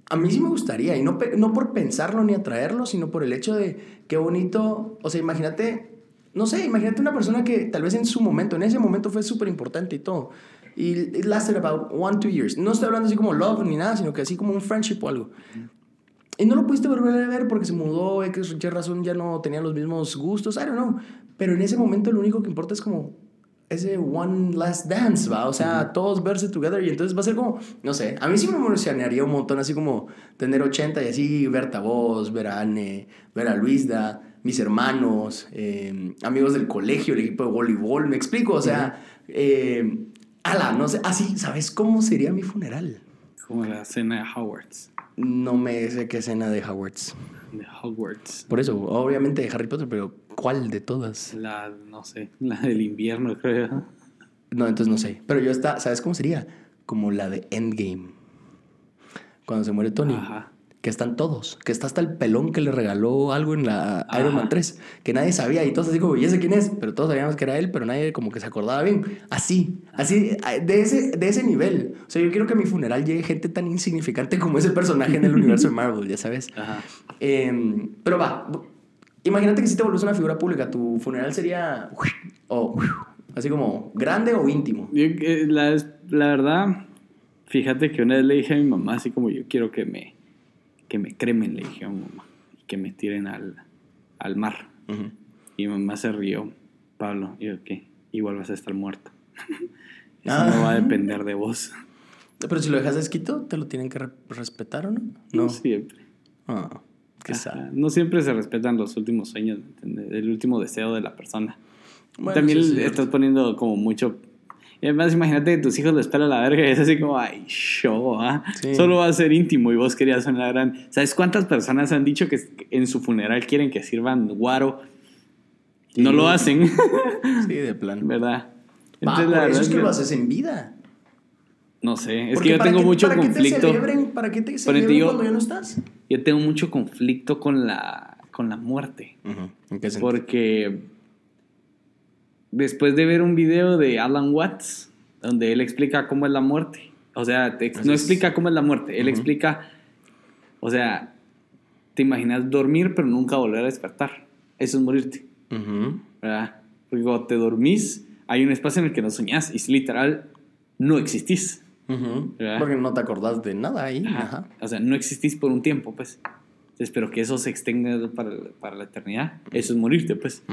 a mí sí me gustaría, y no, no por pensarlo ni atraerlo, sino por el hecho de qué bonito, o sea, imagínate, no sé, imagínate una persona que tal vez en su momento, en ese momento fue súper importante y todo, y it lasted about one, two years. No estoy hablando así como love ni nada, sino que así como un friendship o algo. Y no lo pudiste volver a ver porque se mudó, X, Y razón ya no tenía los mismos gustos, I don't know. Pero en ese momento lo único que importa es como ese one last dance, ¿va? O sea, todos verse together y entonces va a ser como, no sé, a mí sí me emocionaría un montón así como tener 80 y así verte a vos, ver a Anne, ver a Luisda, mis hermanos, eh, amigos del colegio, el equipo de voleibol, me explico, o sea, eh, ala, no sé, así, ¿sabes cómo sería mi funeral? Como la cena de Hogwarts. No me sé qué escena de Hogwarts. De Hogwarts. Por eso, obviamente de Harry Potter, pero ¿cuál de todas? La, no sé, la del invierno, creo. No, entonces no sé. Pero yo está, ¿sabes cómo sería? Como la de Endgame. Cuando se muere Tony. Ajá. Que están todos. Que está hasta el pelón que le regaló algo en la Iron Man Ajá. 3. Que nadie sabía. Y todos así como, ¿y ese quién es? Pero todos sabíamos que era él, pero nadie como que se acordaba bien. Así. Así. De ese, de ese nivel. O sea, yo quiero que a mi funeral llegue gente tan insignificante como ese personaje en el universo de Marvel, ya sabes. *laughs* Ajá. Eh, pero va, Imagínate que si te vuelves una figura pública, tu funeral sería. O. así como. ¿Grande o íntimo? Yo, eh, la, la verdad, fíjate que una vez le dije a mi mamá, así como yo quiero que me, que me cremen, le dije a mamá, y que me tiren al, al mar. Y mamá se rió, Pablo, y yo, ¿qué? Igual vas a estar muerto. *laughs* Eso Ah. no va a depender de vos. Pero si lo dejas escrito, ¿te lo tienen que re- respetar o no? No siempre. Ah, qué. No siempre se respetan los últimos sueños, ¿me entiendes? el último deseo de la persona. Bueno, También sí, sí, estás poniendo como mucho... Y además imagínate que tus hijos les pela la verga y es así como, ay, show, ¿ah? Sí. Solo va a ser íntimo y vos querías una gran... ¿Sabes cuántas personas han dicho que en su funeral quieren que sirvan guaro? Sí. No lo hacen, *laughs* Sí, de plan. ¿verdad? Va, Entonces, por la eso verdad es que lo haces en vida. No sé, es Porque que yo ¿para tengo qué- mucho para qué te conflicto. celebren- ¿Para qué te Pero celebran digo- cuando ya no estás? Yo tengo mucho conflicto con la, con la muerte. ¿En qué sentido? Porque después de ver un video de Alan Watts, donde él explica cómo es la muerte, o sea, te- no explica cómo es la muerte, él explica, o sea, te imaginas dormir pero nunca volver a despertar. Eso es morirte, Ujú. ¿verdad? Porque cuando te dormís, hay un espacio en el que no soñás y es literal, no existís. ¿Verdad? Porque no te acordás de nada ahí. Ajá. Ajá. O sea, no existís por un tiempo, pues. Espero que eso se extienda para, para la eternidad. Eso es morirte, pues.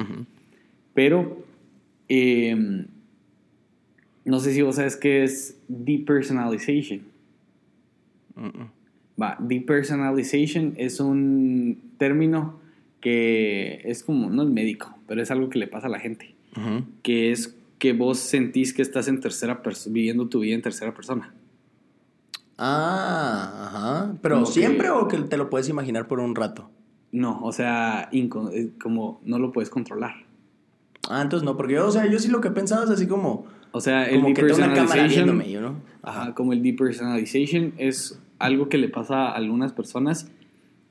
Pero, eh, no sé si vos sabes qué es depersonalization. Va, depersonalization es un término que es como, no es médico, pero es algo que le pasa a la gente. Que es que vos sentís que estás en tercera persona, viviendo tu vida en tercera persona. Ah, ajá. ¿Pero Como que- siempre o que te lo puedes imaginar por un rato? No, o sea, eh, como no lo puedes controlar. Ah, entonces no, porque yo, o sea, yo sí lo que he pensado es así como, O sea, el como que tengo una cámara viéndome, yo, ¿no? ajá, como el depersonalization es algo que le pasa a algunas personas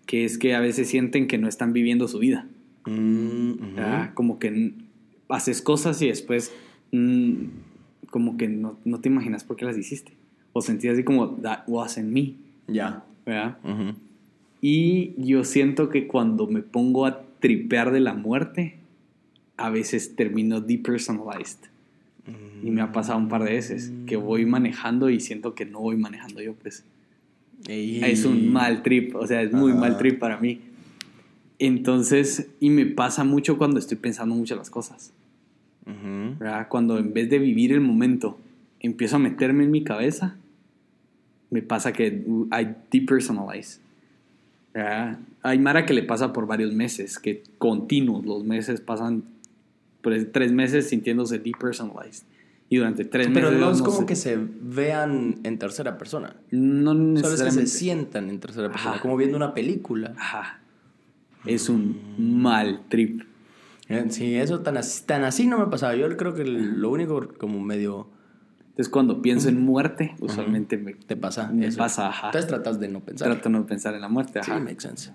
que es que a veces sienten que no están viviendo su vida. Mm, ujú. ¿verdad? Como que haces cosas y después mm, como que no, no te imaginas por qué las hiciste. O sentís así como, that wasn't me, Ya. ¿verdad? Ujú. Y yo siento que cuando me pongo a tripear de la muerte, a veces termino depersonalized. Y me ha pasado un par de veces que voy manejando y siento que no voy manejando yo, pues. Ey. Es un mal trip, o sea, es muy Ajá. mal trip para mí. Entonces, y me pasa mucho cuando estoy pensando mucho las cosas, Ujú. ¿verdad? Cuando en vez de vivir el momento, empiezo a meterme en mi cabeza, me pasa que uh, I depersonalize. ¿verdad? Hay Mara que le pasa por varios meses, que continuos, los meses pasan por tres meses sintiéndose depersonalized. Y durante tres Pero meses... no es como sé- que se vean en tercera persona. No Solo es que necesariamente. se sientan en tercera persona, Ajá. como viendo una película. Ajá. Es un mal trip. Eh, Sí, eso tan así, tan así no me pasaba. Yo creo que lo único como medio Entonces, cuando pienso en muerte, usualmente me, te pasa. me eso. pasa, ajá. Entonces tratas de no pensar. Trato de no pensar en la muerte, Sí, ajá. makes sense.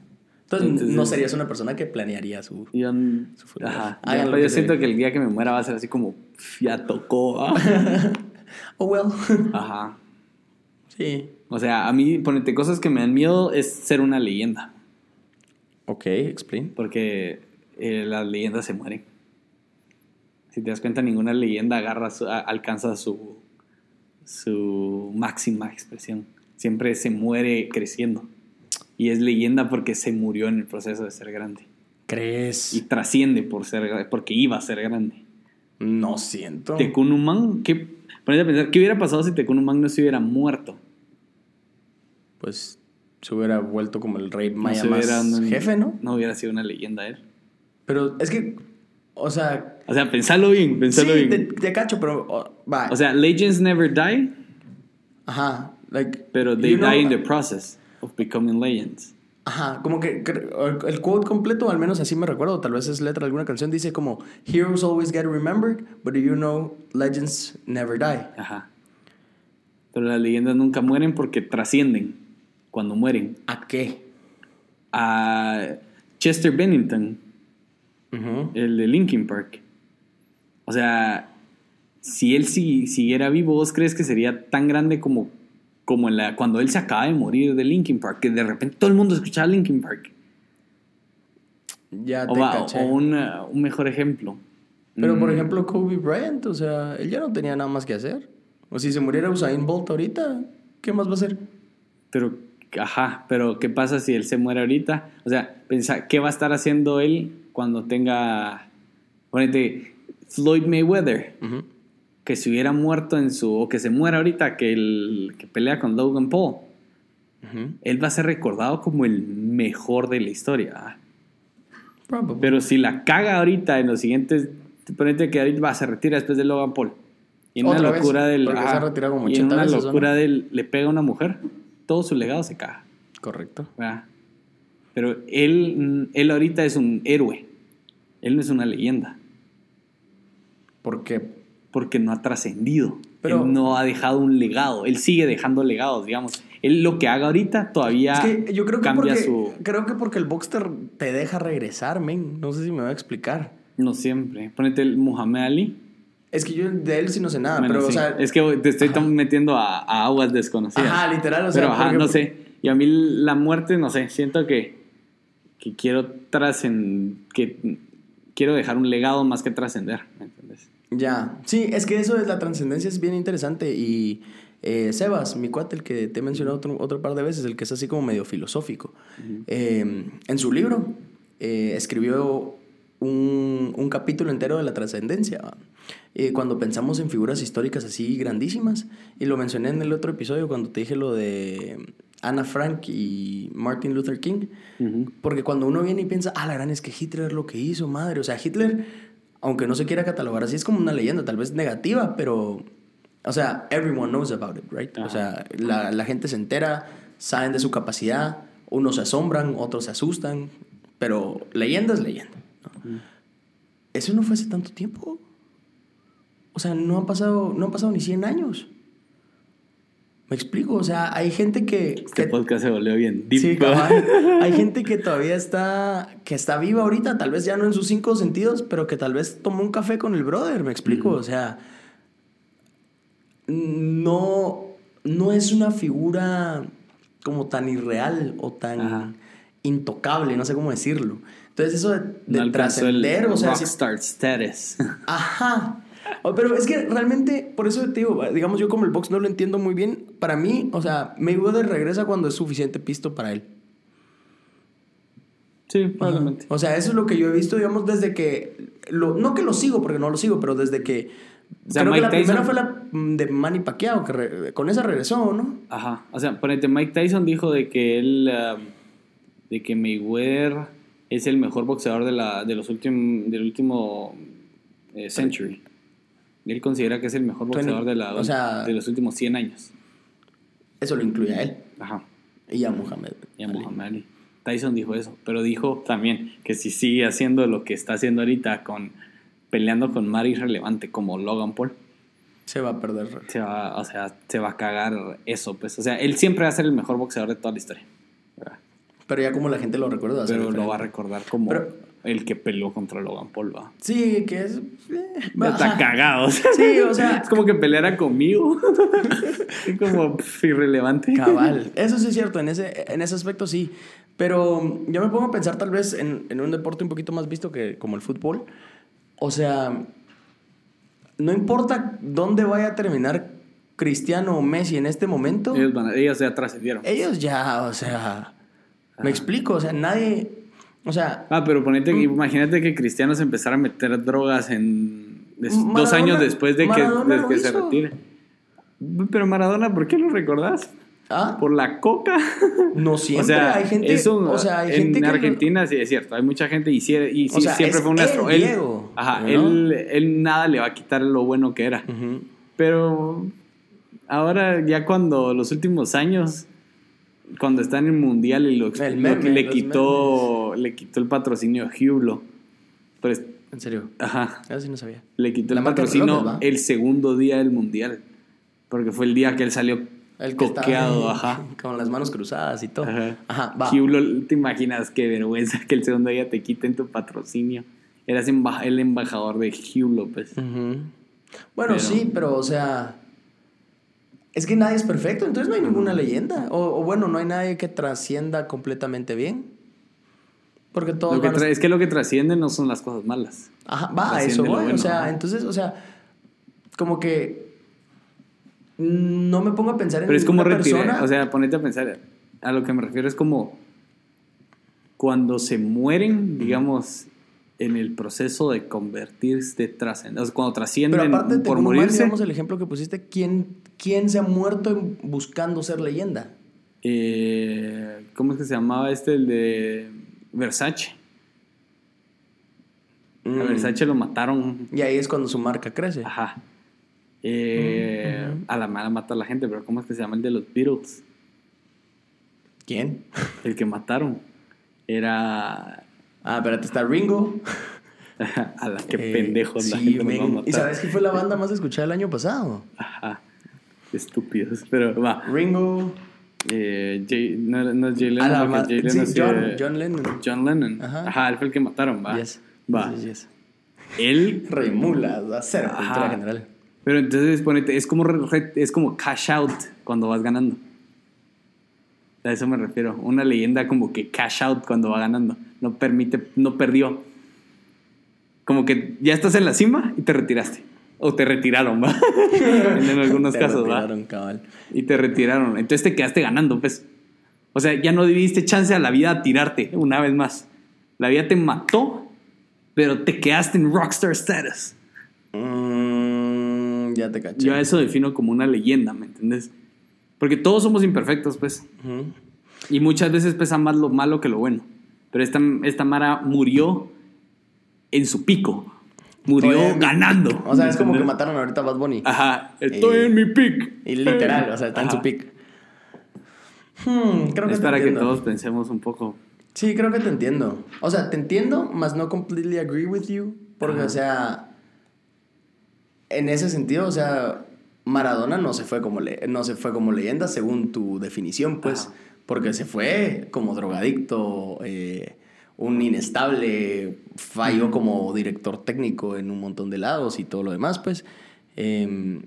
Entonces, Entonces- no serías una persona que planearía su... Yo, Su funeral. ajá. Yo- lo yo que siento que el día que me muera va a ser así como, "Pf, ya tocó. ah". *laughs* Oh, well. *laughs* Ajá. sí. O sea, a mí, ponete cosas que me dan miedo es ser una leyenda. Ok, explain. Porque eh, las leyendas se mueren. Si te das cuenta, ninguna leyenda agarra su- a- alcanza su, su máxima expresión. Siempre se muere creciendo. Y es leyenda porque se murió en el proceso de ser grande. ¿Crees? Y trasciende por ser, porque iba a ser grande. No siento. Tecunumán, ¿qué? Ponete a pensar, ¿qué hubiera pasado si Tecunumán no se hubiera muerto? Pues se hubiera vuelto como el rey No maya se más hubiera- jefe, ¿no? No hubiera sido una leyenda él. Pero es que, o sea... O sea, pensalo bien, pensalo sí, bien. te, te cacho, pero... oh. O sea, legends never die, Ajá. Like, pero they you know- die in the process of becoming legends. Ajá, como que el quote completo, al menos así me recuerdo, tal vez es letra de alguna canción, dice como Heroes always get remembered, but you know legends never die. Ajá. Pero las leyendas nunca mueren porque trascienden cuando mueren. ¿A qué? A Chester Bennington, el de Linkin Park. O sea, si él si- siguiera vivo, ¿vos crees que sería tan grande como, como en la, cuando él se acaba de morir de Linkin Park? Que de repente todo el mundo escuchaba Linkin Park. Ya te O, caché. o un, eh, un mejor ejemplo. Pero por Mm, ejemplo, Kobe Bryant, o sea, él ya no tenía nada más que hacer. O si se muriera Usain Bolt ahorita, ¿qué más va a hacer? Pero, ajá, pero ¿qué pasa si él se muere ahorita? O sea, pensa, ¿qué va a estar haciendo él cuando tenga, ponete, Floyd Mayweather? Que se hubiera muerto en su, o que se muera ahorita, que, el, que pelea con Logan Paul. Él va a ser recordado como el mejor de la historia. ¿ah? Probably. Pero si la caga ahorita en los siguientes, ponete que ahorita va, se retira después de Logan Paul. Y en una vez, locura del. se como y en 80 una veces, ¿o no? locura del. Le pega a una mujer, todo su legado se caga. Correcto. ¿verdad? Pero él, él ahorita es un héroe. Él no es una leyenda. Porque Porque no ha trascendido. Pero- él no ha dejado un legado. Él sigue dejando legados, digamos. Él lo que haga ahorita todavía es que yo creo que cambia porque, su. creo que porque el Boxster te deja regresar, men. No sé si me va a explicar. No siempre. Ponete el Muhammad Ali. Es que yo de él sí no sé nada, Bueno, pero sí. o sea, es que te estoy metiendo a, a aguas desconocidas. ajá, literal, o sea, Pero ajá, porque- no sé. Y a mí la muerte, no sé, siento que, que quiero trascender, que quiero dejar un legado más que trascender. Ya, sí, es que eso de la trascendencia es bien interesante. Y eh, Sebas, mi cuate, el que te he mencionado otro, otro par de veces, el que es así como medio filosófico, eh, en su libro eh, escribió un, un capítulo entero de la trascendencia. Eh, cuando pensamos en figuras históricas así grandísimas, y lo mencioné en el otro episodio cuando te dije lo de Anna Frank y Martin Luther King, porque cuando uno viene y piensa, ah, la gran es que Hitler lo que hizo, madre. O sea, Hitler, aunque no se quiera catalogar así, es como una leyenda, tal vez negativa, pero. O sea, everyone knows about it, right? O sea, la, la gente se entera, saben de su capacidad, unos se asombran, otros se asustan, pero leyenda es leyenda. ¿no? Eso no fue hace tanto tiempo. O sea, no han pasado, no han pasado ni 100 años. Me explico, o sea, hay gente que... Este que- podcast se volvió bien deep. Sí. Hay gente que todavía está, que está viva ahorita, tal vez ya no en sus cinco sentidos, pero que tal vez tomó un café con el brother, me explico. O sea, no, no es una figura como tan irreal o tan Ajá. intocable, no sé cómo decirlo. Entonces eso de, no trascender, o sea, rockstar status. *laughs* Ajá. *laughs* O- Pero es que realmente, por eso te digo, digamos, yo como el box no lo entiendo muy bien. Para mí, o sea, Mayweather regresa cuando es suficiente pisto para él. sí, probablemente. O sea, eso es lo que yo he visto, digamos, desde que. Lo, no que lo sigo, porque no lo sigo, pero desde que. O sea, creo que la primera fue la mm, de Manny Pacquiao, que re- con esa regresó, ¿no? Ajá. O sea, ponete, Mike Tyson dijo de que él. um, de que Mayweather es el mejor boxeador de, la, de los últimos. del último eh, century. Él considera que es el mejor boxeador de, la, o sea- de los últimos 100 años. Eso lo incluye a él Ajá. y a Muhammad. Y a Ali. Muhammad Ali. Tyson dijo eso, pero dijo también que si sigue haciendo lo que está haciendo ahorita con peleando con Mari irrelevante como Logan Paul, Se va a perder. se va, o sea, se va a cagar eso, pues, o sea, él siempre va a ser el mejor boxeador de toda la historia, ¿verdad? Pero ya como la gente lo recuerda. pero lo va a recordar como Pero- el que peleó contra Logan Paul, va. Sí, que es. eh, Está cagado, Sí, o sea. *laughs* es como que peleara conmigo, *laughs* es como irrelevante. Cabal. *laughs* Eso sí es cierto, en ese, en ese aspecto sí. Pero yo me pongo a pensar tal vez en, en un deporte un poquito más visto que como el fútbol. O sea, no importa dónde vaya a terminar Cristiano o Messi en este momento, Ellos, van ellos ya trascendieron. ellos ya, o sea, me explico, o sea, nadie, o sea, Ah, pero ponete, Mm. imagínate que Cristiano se empezara a meter drogas en des- dos Maradona- años después de que, de lo que se retire. Pero Maradona, ¿por qué lo recordás? ¿ah? Por la coca. *laughs* no siempre o sea, hay gente, es un- o sea, hay en gente que lo- Argentina sí es cierto, hay mucha gente y, sí- y sí, O sea, siempre es fue un nuestro. el Él, Diego, ajá, ¿no? él, él nada le va a quitar lo bueno que era. Ujú. Pero ahora ya cuando los últimos años, cuando está en el mundial y lo, meme, que le quitó, le quitó el patrocinio a Hublot. Pero es- En serio, ajá, eso sí no sabía. le quitó La el patrocinio el segundo día del mundial. Porque fue el día que él salió El que estaba coqueado, ajá. *laughs* Con las manos cruzadas y todo. Ajá. Ajá, va. Hublot, ¿te imaginas qué vergüenza que el segundo día te quiten tu patrocinio? Eras el embajador de Hublot, pues. Ujú. Bueno, Pero- sí, pero o sea. Es que nadie es perfecto, entonces no hay ninguna leyenda. O, o bueno, no hay nadie que trascienda completamente bien. Porque todos Lo que es que lo que trasciende no son las cosas malas. Ajá, va, a eso voy. bueno, o sea, ajá. entonces, o sea, como que no me pongo a pensar en Pero es como ninguna retirar, persona. o sea, ponete a pensar, a lo que me refiero es como cuando se mueren, digamos, en el proceso de convertirse, de trascender, o sea, cuando trascienden pero aparte, te por pongo mal, morirse, digamos, el ejemplo que pusiste, ¿quién, quién se ha muerto buscando ser leyenda? eh, ¿cómo es que se llamaba este, el de Versace? A Mm. Versace lo mataron, Y ahí es cuando su marca crece. ajá. Eh, Mm. A la mala mata a la gente, pero ¿cómo es que se llama el de los Beatles? ¿Quién? El que mataron. Era... Ah, espérate, está Ringo. *laughs* a la que Eh, pendejos la sí, gente matar. ¿Y sabes quién fue la banda más escuchada el año pasado? Ajá. Estúpidos. Pero va. Ringo. Eh, Jay- no, no es Jay Ah, ma- Jay sí, John, eh, John Lennon. John Lennon. Ajá. Ajá. él fue el que mataron, va. Yes. Va. Yes, yes. Él. Rey Mula, a cultura general. Pero entonces, ponete, es como, re- es como cash out cuando vas ganando. A eso me refiero. Una leyenda como que cash out cuando va ganando. No permite, no perdió. Como que ya estás en la cima y te retiraste. O te retiraron, va. *laughs* en algunos Te casos, va. retiraron, cabal. Y te retiraron. Entonces te quedaste ganando, pues. O sea, ya no diste chance a la vida a tirarte una vez más. La vida te mató, pero te quedaste en rockstar status. Mm, ya te caché. Yo a eso defino como una leyenda, ¿me entiendes? Porque todos somos imperfectos, pues. Y muchas veces pesa más lo malo que lo bueno. Pero esta, esta Mara murió en su pico. Murió en ganando. O sea, es ¿me como que mataron ahorita a Bad Bunny. Ajá, estoy en mi pick. Y literal, o sea, está en su Ajá. pick. Hmm, creo que Es te para que entiendo. todos pensemos un poco. Sí, creo que te entiendo. O sea, te entiendo, mas no completely agree with you. Porque, Ajá. o sea, en ese sentido, o sea, Maradona no se fue como, le- no se fue como leyenda según tu definición, pues. Ajá. Porque se fue como drogadicto, eh, un inestable, falló como director técnico en un montón de lados y todo lo demás, pues. Em,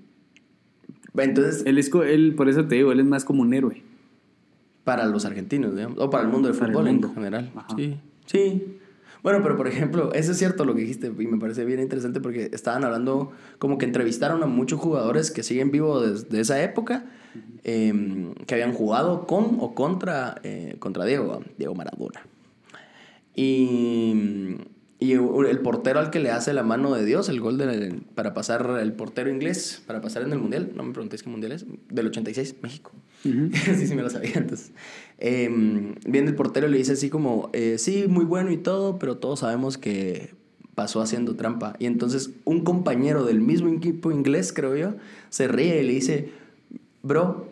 entonces, Él es, él, por eso te digo, él es más como un héroe. para los argentinos, digamos, o para el mundo del Para fútbol mundo. en general. Ajá. Sí, sí. Bueno, pero por ejemplo, eso es cierto lo que dijiste y me parece bien interesante porque estaban hablando, como que entrevistaron a muchos jugadores que siguen vivos desde esa época, eh, que habían jugado con o contra, eh, contra Diego, Diego Maradona. Y, y el portero al que le hace la mano de Dios, el gol de- para pasar, el portero inglés, para pasar en el Mundial, no me preguntéis qué Mundial es, del 86, México. *laughs* sí, sí me lo sabía antes. Eh, viene el portero y le dice así como, eh, sí, muy bueno y todo, pero todos sabemos que pasó haciendo trampa. Y entonces un compañero del mismo equipo inglés, creo yo, se ríe y le dice, bro,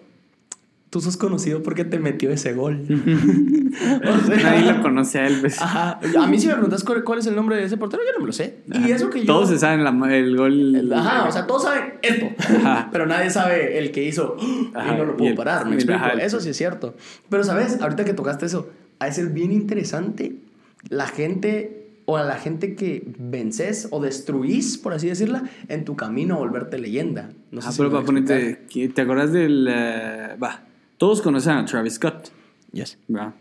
tú sos conocido porque te metió ese gol. O *laughs* sea, Nadie lo conoce a él. pues. Ajá. A mí si me preguntas cuál, cuál es el nombre de ese portero, yo no me lo sé. Y eso que yo... Todos se saben la- el gol. Ajá, o sea, todos saben esto, Ajá. *laughs* pero nadie sabe el que hizo *gasps* Ajá, y no lo el- parar, me explico. el- Eso sí es cierto. Pero, ¿sabes? Ahorita que tocaste eso, ha de ser bien interesante la gente o a la gente que vences o destruís, por así decirla, en tu camino a volverte leyenda. No sé Ah, si pero para a ponerte. ¿qué- ¿Te acuerdas del. eh, va. Todos conocen a Travis Scott. Yes, ¿verdad?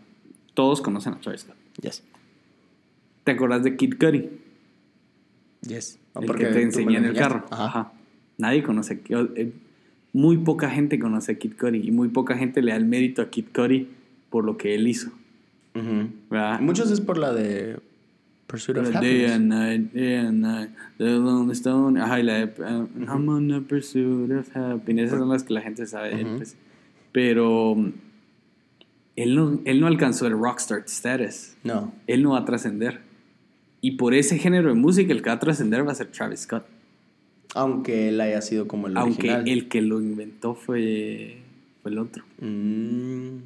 Todos conocen a Travis Scott. yes, ¿Te acuerdas de Kid Cudi? yes. el Porque que te enseñé en el carro. Ajá. Ajá. Nadie conoce. eh, Muy poca gente conoce a Kid Cudi y muy poca gente le da el mérito a Kid Cudi por lo que él hizo. ¿verdad? Muchos es por la de Pursuit of Pero Day Happiness. and night, day and night, the Lonely Stone. Ajá, y la de uh, I'm on the pursuit of happiness. Esas son las que la gente sabe pues. Pero él no, él no alcanzó el rockstar status. No. Él no va a trascender. Y por ese género de música, el que va a trascender va a ser Travis Scott. Aunque él haya sido como el Aunque original. el que lo inventó fue, fue el otro. Mm.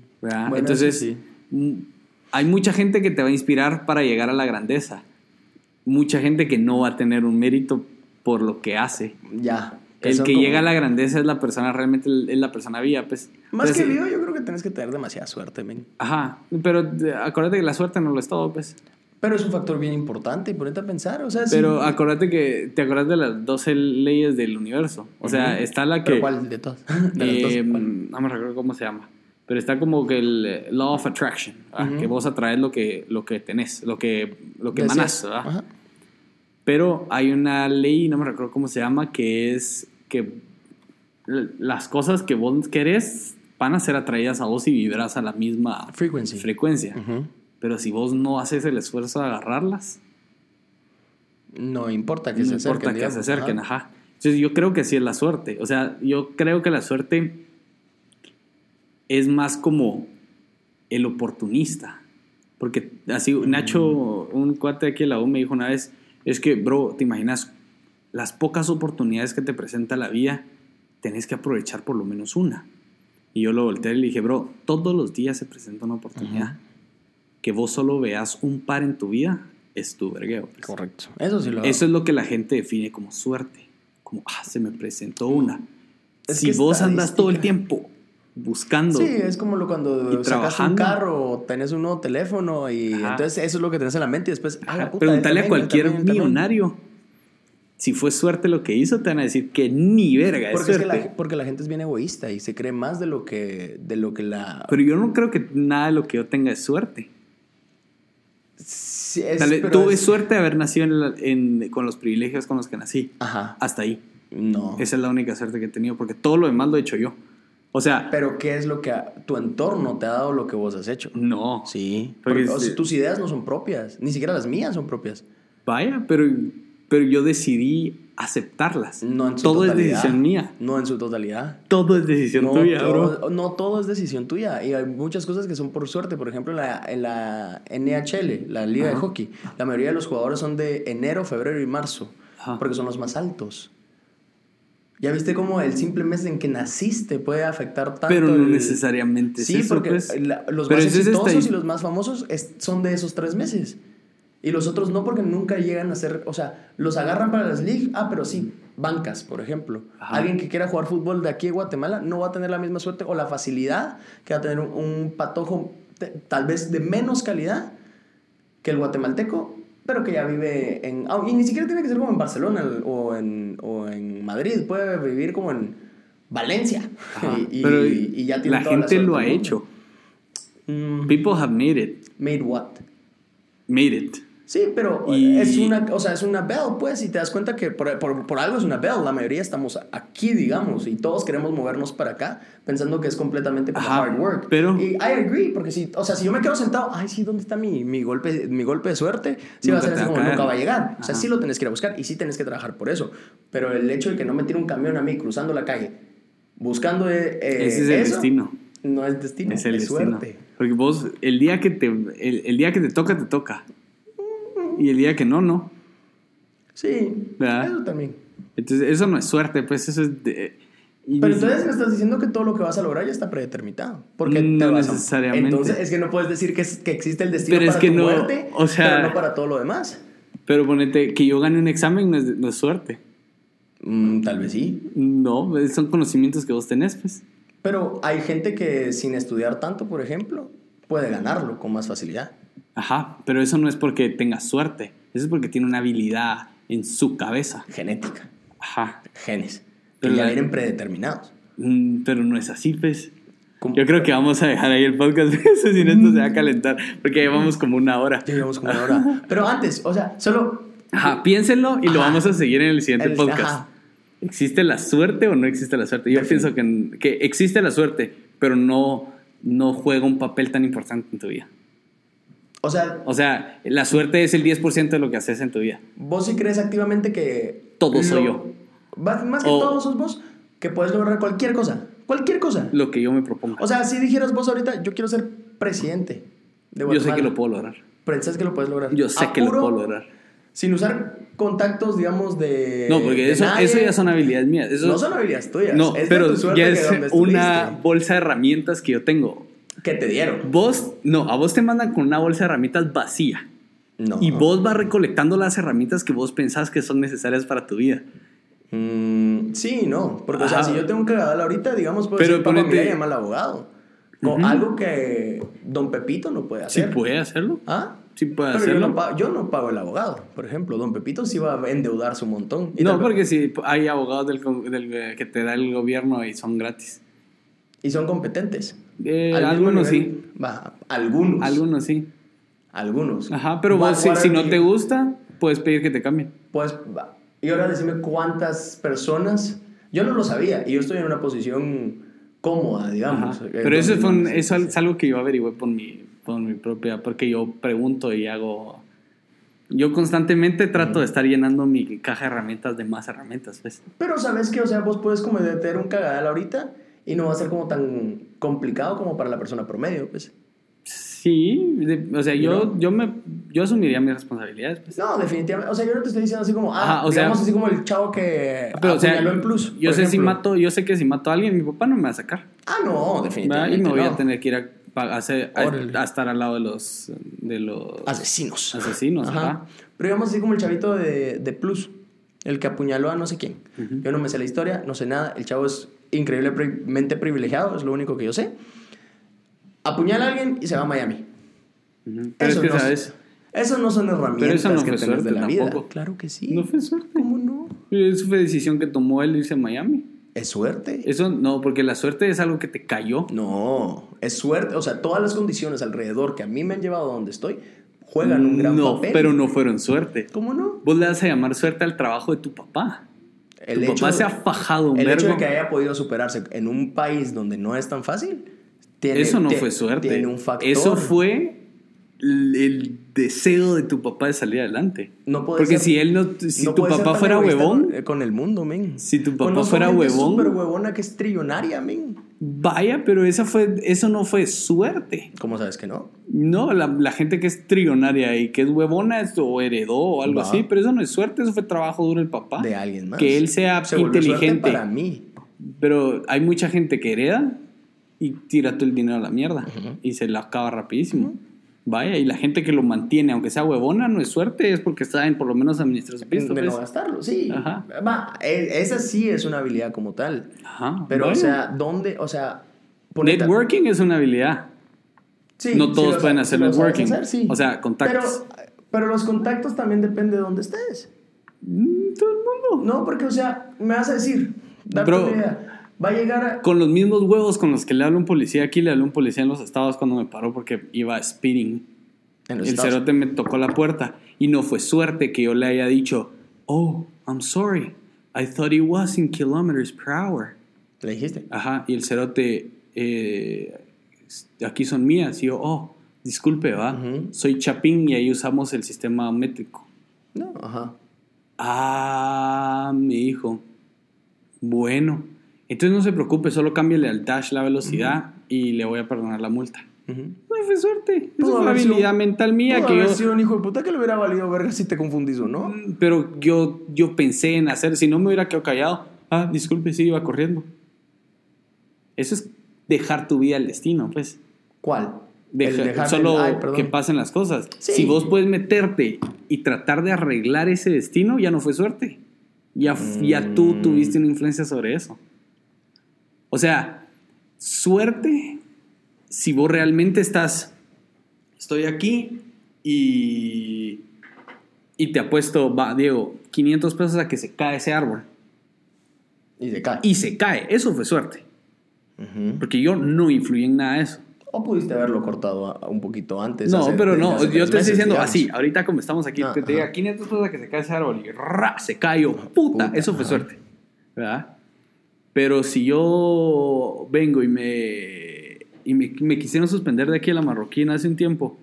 Entonces, sí. mm, hay mucha gente que te va a inspirar para llegar a la grandeza. Mucha gente que no va a tener un mérito por lo que hace. Ya. El que como- llega a la grandeza es la persona, realmente es la persona viva, pues. Más Entonces, que vivo, yo creo que tienes que tener demasiada suerte, men. Ajá, pero eh, acuérdate que la suerte no lo es todo, pues. Pero es un factor bien importante y ponete a pensar, o sea. Pero acuérdate que, te acuerdas de las 12 leyes del universo. O sea, está la que... ¿Pero cuál de todas? *laughs* De las dos, Eh, ¿cuál? no me recuerdo cómo se llama. Pero está como que el eh, law of attraction. Ujú. que vos atraes lo que, lo que tenés, lo que, lo que Decías. manás. ¿verdad? Ajá. Pero hay una ley, no me recuerdo cómo se llama, que es que las cosas que vos querés van a ser atraídas a vos y vibras a la misma Frequency. frecuencia. Pero si vos no haces el esfuerzo de agarrarlas, No importa que no se importa acerquen. que digamos. se acerquen, Ajá. ajá. Entonces yo creo que sí es la suerte. O sea, yo creo que la suerte es más como el oportunista. Porque así, Nacho, un cuate aquí de la U me dijo una vez, es que, bro, te imaginas, las pocas oportunidades que te presenta la vida, tenés que aprovechar por lo menos una. Y yo lo volteé y le dije, bro, todos los días se presenta una oportunidad. Que vos solo veas un par en tu vida, es tu vergueo. pues. Correcto. Eso sí lo Eso es lo que la gente define como suerte. Como, ah, se me presentó una. Es si vos andas todo el tiempo buscando. Sí, es como lo cuando sacas un carro tenés un nuevo teléfono y Ajá. entonces eso es lo que tenés en la mente y después, ah, puta, Preguntarle él a cualquier también, también. Si fue suerte lo que hizo, te van a decir que ni verga, es Porque, es que suerte. la, porque la gente es bien egoísta y se cree más de lo que, de lo que la... Pero yo no creo que nada de lo que yo tenga es suerte. Sí, es- Tal vez pero tuve es- suerte de haber nacido en la- en- con los privilegios con los que nací. Ajá. Hasta ahí. No. Esa es la única suerte que he tenido, porque todo lo demás lo he hecho yo. O sea, Pero ¿qué es lo que a- tu entorno te ha dado lo que vos has hecho? no. Sí. Porque Porque, o sea, sí. tus ideas no son propias. Ni siquiera las mías son propias. Vaya, pero, pero yo decidí aceptarlas. No en su todo totalidad. es decisión mía. No en su totalidad. Todo es decisión no, tuya, todo, bro. no todo es decisión tuya. Y hay muchas cosas que son por suerte. Por ejemplo, la, en la NHL, la liga de Ajá. hockey, la mayoría de los jugadores son de enero, febrero y marzo. Ajá. Porque son los más altos. ¿Ya viste cómo el simple mes en que naciste puede afectar tanto? Pero no el- necesariamente es Sí, eso, porque pues. la- los Pero más es exitosos y los más famosos es- son de esos tres meses. Y los otros no, porque nunca llegan a ser. O sea, los agarran para las leagues. Ah, pero sí, bancas, por ejemplo. Ajá. Alguien que quiera jugar fútbol de aquí de Guatemala no va a tener la misma suerte o la facilidad que va a tener un, un patojo, tal vez de menos calidad que el guatemalteco, pero que ya vive en. ah, y ni siquiera tiene que ser como en Barcelona o en, o en Madrid. Puede vivir como en Valencia. Ajá. Y, *laughs* y- pero y ya tiene la gente suerte lo ha hecho. Mm, People have made it. made what? Made it. Sí, pero Y- es una, o sea, es una bell, pues, y te das cuenta que por, por- por algo es una bell. La mayoría estamos aquí, digamos, y todos queremos movernos para acá, pensando que es completamente como Ajá, hard work. pero- Y I agree, porque si, o sea, si yo me quedo sentado, ay, sí, ¿dónde está mi, mi, golpe, mi golpe de suerte? Sí, va a ser así como caer. nunca va a llegar. O sea, sí lo tenés que ir a buscar y sí tenés que trabajar por eso. Pero el hecho de que no me tire un camión a mí cruzando la calle, buscando eh, eh, Ese es el eso, destino. No es destino, Es el destino. suerte. Porque vos, el día que te, el, el día que te toca, te toca. Y el día que no, no. Sí, ¿Verdad? eso también. Entonces, eso no es suerte, pues eso es de- Pero entonces me estás diciendo que todo lo que vas a lograr ya está predeterminado. Porque No necesariamente. Entonces es que no puedes decir que, es- que existe el destino Pero es para que tu no, muerte, o sea- pero no para todo lo demás. Pero ponete que yo gane un examen no es, no es suerte. Mm, tal vez sí. No, son conocimientos que vos tenés, pues. Pero hay gente que sin estudiar tanto, por ejemplo, puede ganarlo con más facilidad. Ajá, pero eso no es porque tenga suerte. Eso es porque tiene una habilidad en su cabeza. Genética, Ajá. genes, que Pero ya la- vienen predeterminados. Mm, pero no es así, pues. ¿Cómo? Yo creo que vamos a dejar ahí el podcast, *laughs* eso, si no esto se va a calentar, porque llevamos como una hora. Ya llevamos como una hora. *laughs* Pero antes, o sea, solo... Ajá, piénsenlo y lo vamos a seguir en el siguiente El- podcast. ajá. ¿Existe la suerte o no existe la suerte? Yo pienso que, que existe la suerte, pero no, no juega un papel tan importante en tu vida. O sea, O sea, la suerte es el 10% de lo que haces en tu vida. vos sí crees activamente que... Todo soy lo- yo. Más, más que O- todo sos vos, que puedes lograr cualquier cosa. Cualquier cosa. Lo que yo me proponga. O sea, si dijeras vos ahorita, yo quiero ser presidente de yo Guatemala. sé que lo puedo lograr. Pero sabes que lo puedes lograr. Yo sé que lo puedo lograr. Sin usar contactos, digamos, de. No, porque de eso, nadie. eso ya son habilidades mías. Eso, No son habilidades tuyas. No, es pero ya es una estuviste, bolsa de herramientas que yo tengo. Que te dieron. Vos, no, a vos te mandan con una bolsa de herramientas vacía. No. Y vos vas recolectando las herramientas que vos pensás que son necesarias para tu vida. Mm, sí, no. Porque, o sea, Ajá. si yo tengo un cagadal ahorita, digamos, puedo Pero decir, ponete- mira, llama al abogado. Con Ujú. algo que Don Pepito no puede Sí hacer. puede hacerlo. ¿Ah? Sí puede Pero yo hacerlo. no, pago, yo no pago el abogado, por ejemplo. Don Pepito sí va a endeudarse un montón. Y No, porque si hay abogados del, del, que te da el gobierno y son gratis. Y son competentes. Eh, algunos nivel- sí. Va, algunos. Algunos sí. Algunos. Ajá, pero vos, si, si no te gusta, puedes pedir que te cambien. Pues, va. y ahora decime cuántas personas. Yo no lo sabía y yo estoy en una posición cómoda, digamos. Ajá. Pero eso, fue un- eso es algo que yo averigüé por mi, por mi propia, porque yo pregunto y hago... Yo constantemente trato de estar llenando mi caja de herramientas de más herramientas, pues. Pero sabes que, o sea, vos puedes cometer un cagadal ahorita y no va a ser como tan complicado como para la persona promedio, pues. Sí, de- o sea, yo, ¿No? yo me yo asumiría mis responsabilidades, pues. No, definitivamente. O sea, yo no te estoy diciendo así como, ah, Ajá, o sea- digamos así como el chavo que Pero, o sea, apuñaló en plus. yo sé si mato, yo sé que si mato a alguien, mi papá no me va a sacar. Ah, no, definitivamente. Y me voy no. a tener que ir a, pa- a hacer- a- Órale. a estar al lado de los de los Asesinos. asesinos, Ajá. ajá. Pero digamos así como el chavito de, de Plus, el que apuñaló a no sé quién. Yo no me sé la historia, no sé nada. El chavo es increíblemente privilegiado, es lo único que yo sé. Apuñala a alguien y se va a Miami. Pero Eso es que, no, ¿sabes? Eso no son herramientas Pero no que fue tenés de la vida. tampoco. Claro que sí. No fue suerte. ¿Cómo no? Eso fue decisión que tomó él irse a Miami. ¿Es suerte? Eso no, porque la suerte es algo que te cayó. No, es suerte. O sea, todas las condiciones alrededor que a mí me han llevado a donde estoy juegan un gran no, papel. pero no fueron suerte. ¿Cómo no? Vos le vas a llamar suerte al trabajo de tu papá. El tu hecho papá de- se ha fajado un El hecho de que haya podido superarse en un país donde no es tan fácil. Tiene, Eso no tie- fue suerte. Tiene un factor. Eso fue el, el deseo de tu papá de salir adelante. No puede Porque ser- si él no, si no tu papá fuera huevón, Con, con el mundo, men. Si tu papá Conozco fuera huevón. súper huevona que es trillonaria, men. vaya, pero esa fue, eso no fue suerte. ¿Cómo sabes que no? No, la, la gente que es trillonaria y que es huevona es- o heredó o algo Va. así, pero eso no es suerte, eso fue trabajo duro del papá. De alguien más. Que él sea Se inteligente. para mí. Pero hay mucha gente que hereda y tira todo el dinero a la mierda y se la acaba rapidísimo. Vaya, y la gente que lo mantiene, aunque sea huevona, no es suerte, es porque saben por lo menos administrar su pisto. de pues. no gastarlo, sí. Ajá. Va, e- esa sí es una habilidad como tal. Ajá, Pero, o sea, ¿dónde? O sea, networking es una habilidad. Sí, no sí todos lo pueden hacer sí networking. hacer, sí. O sea, contactos. Pero, pero los contactos también depende de dónde estés. Mm, Todo el mundo. No, porque, o sea, me vas a decir, date Bro. una idea. Va a llegar a. Con los mismos huevos con los que le habla un policía aquí, le habló un policía en los estados cuando me paró porque iba speeding. En los El Estados- cerote me tocó la puerta y no fue suerte que yo le haya dicho, oh, I'm sorry, I thought it was in kilometers per hour. Le dijiste. Ajá, y el cerote, eh, aquí son mías. Y yo, oh, disculpe, va, soy Chapín y ahí usamos el sistema métrico. No, ajá. Ah, me dijo, bueno, entonces no se preocupe, solo cámbiale al dash la velocidad y le voy a perdonar la multa. Ujú. No fue suerte, eso fue sido- habilidad mental mía que yo... sido un hijo de puta que le hubiera valido verga si te confundís o no. Mm, Pero yo, yo pensé en hacer, si no me hubiera quedado callado, ah, disculpe, sí, iba corriendo. Eso es dejar tu vida al destino, pues. ¿Cuál? Deja- dejar solo el- ay, perdón. que pasen las cosas. Sí. Si vos puedes meterte y tratar de arreglar ese destino, ya no fue suerte. Ya, ya tú Mm. tuviste una influencia sobre eso. O sea, suerte si vos realmente estás, estoy aquí y, y te apuesto, va, Diego, 500 pesos a que se cae ese árbol. Y se cae. Y se cae, eso fue suerte. Porque yo no influí en nada de eso. O pudiste haberlo cortado a- un poquito antes. No, hace- pero no, yo te estoy meses, diciendo digamos. así, ahorita como estamos aquí, Ah, te, te diga ajá. 500 pesos a que se cae ese árbol y ¡ra! se cayó, puta, Puta, eso fue ajá. suerte, ¿verdad? Pero si yo vengo y me, y me, me quisieron suspender de aquí a la marroquina hace un tiempo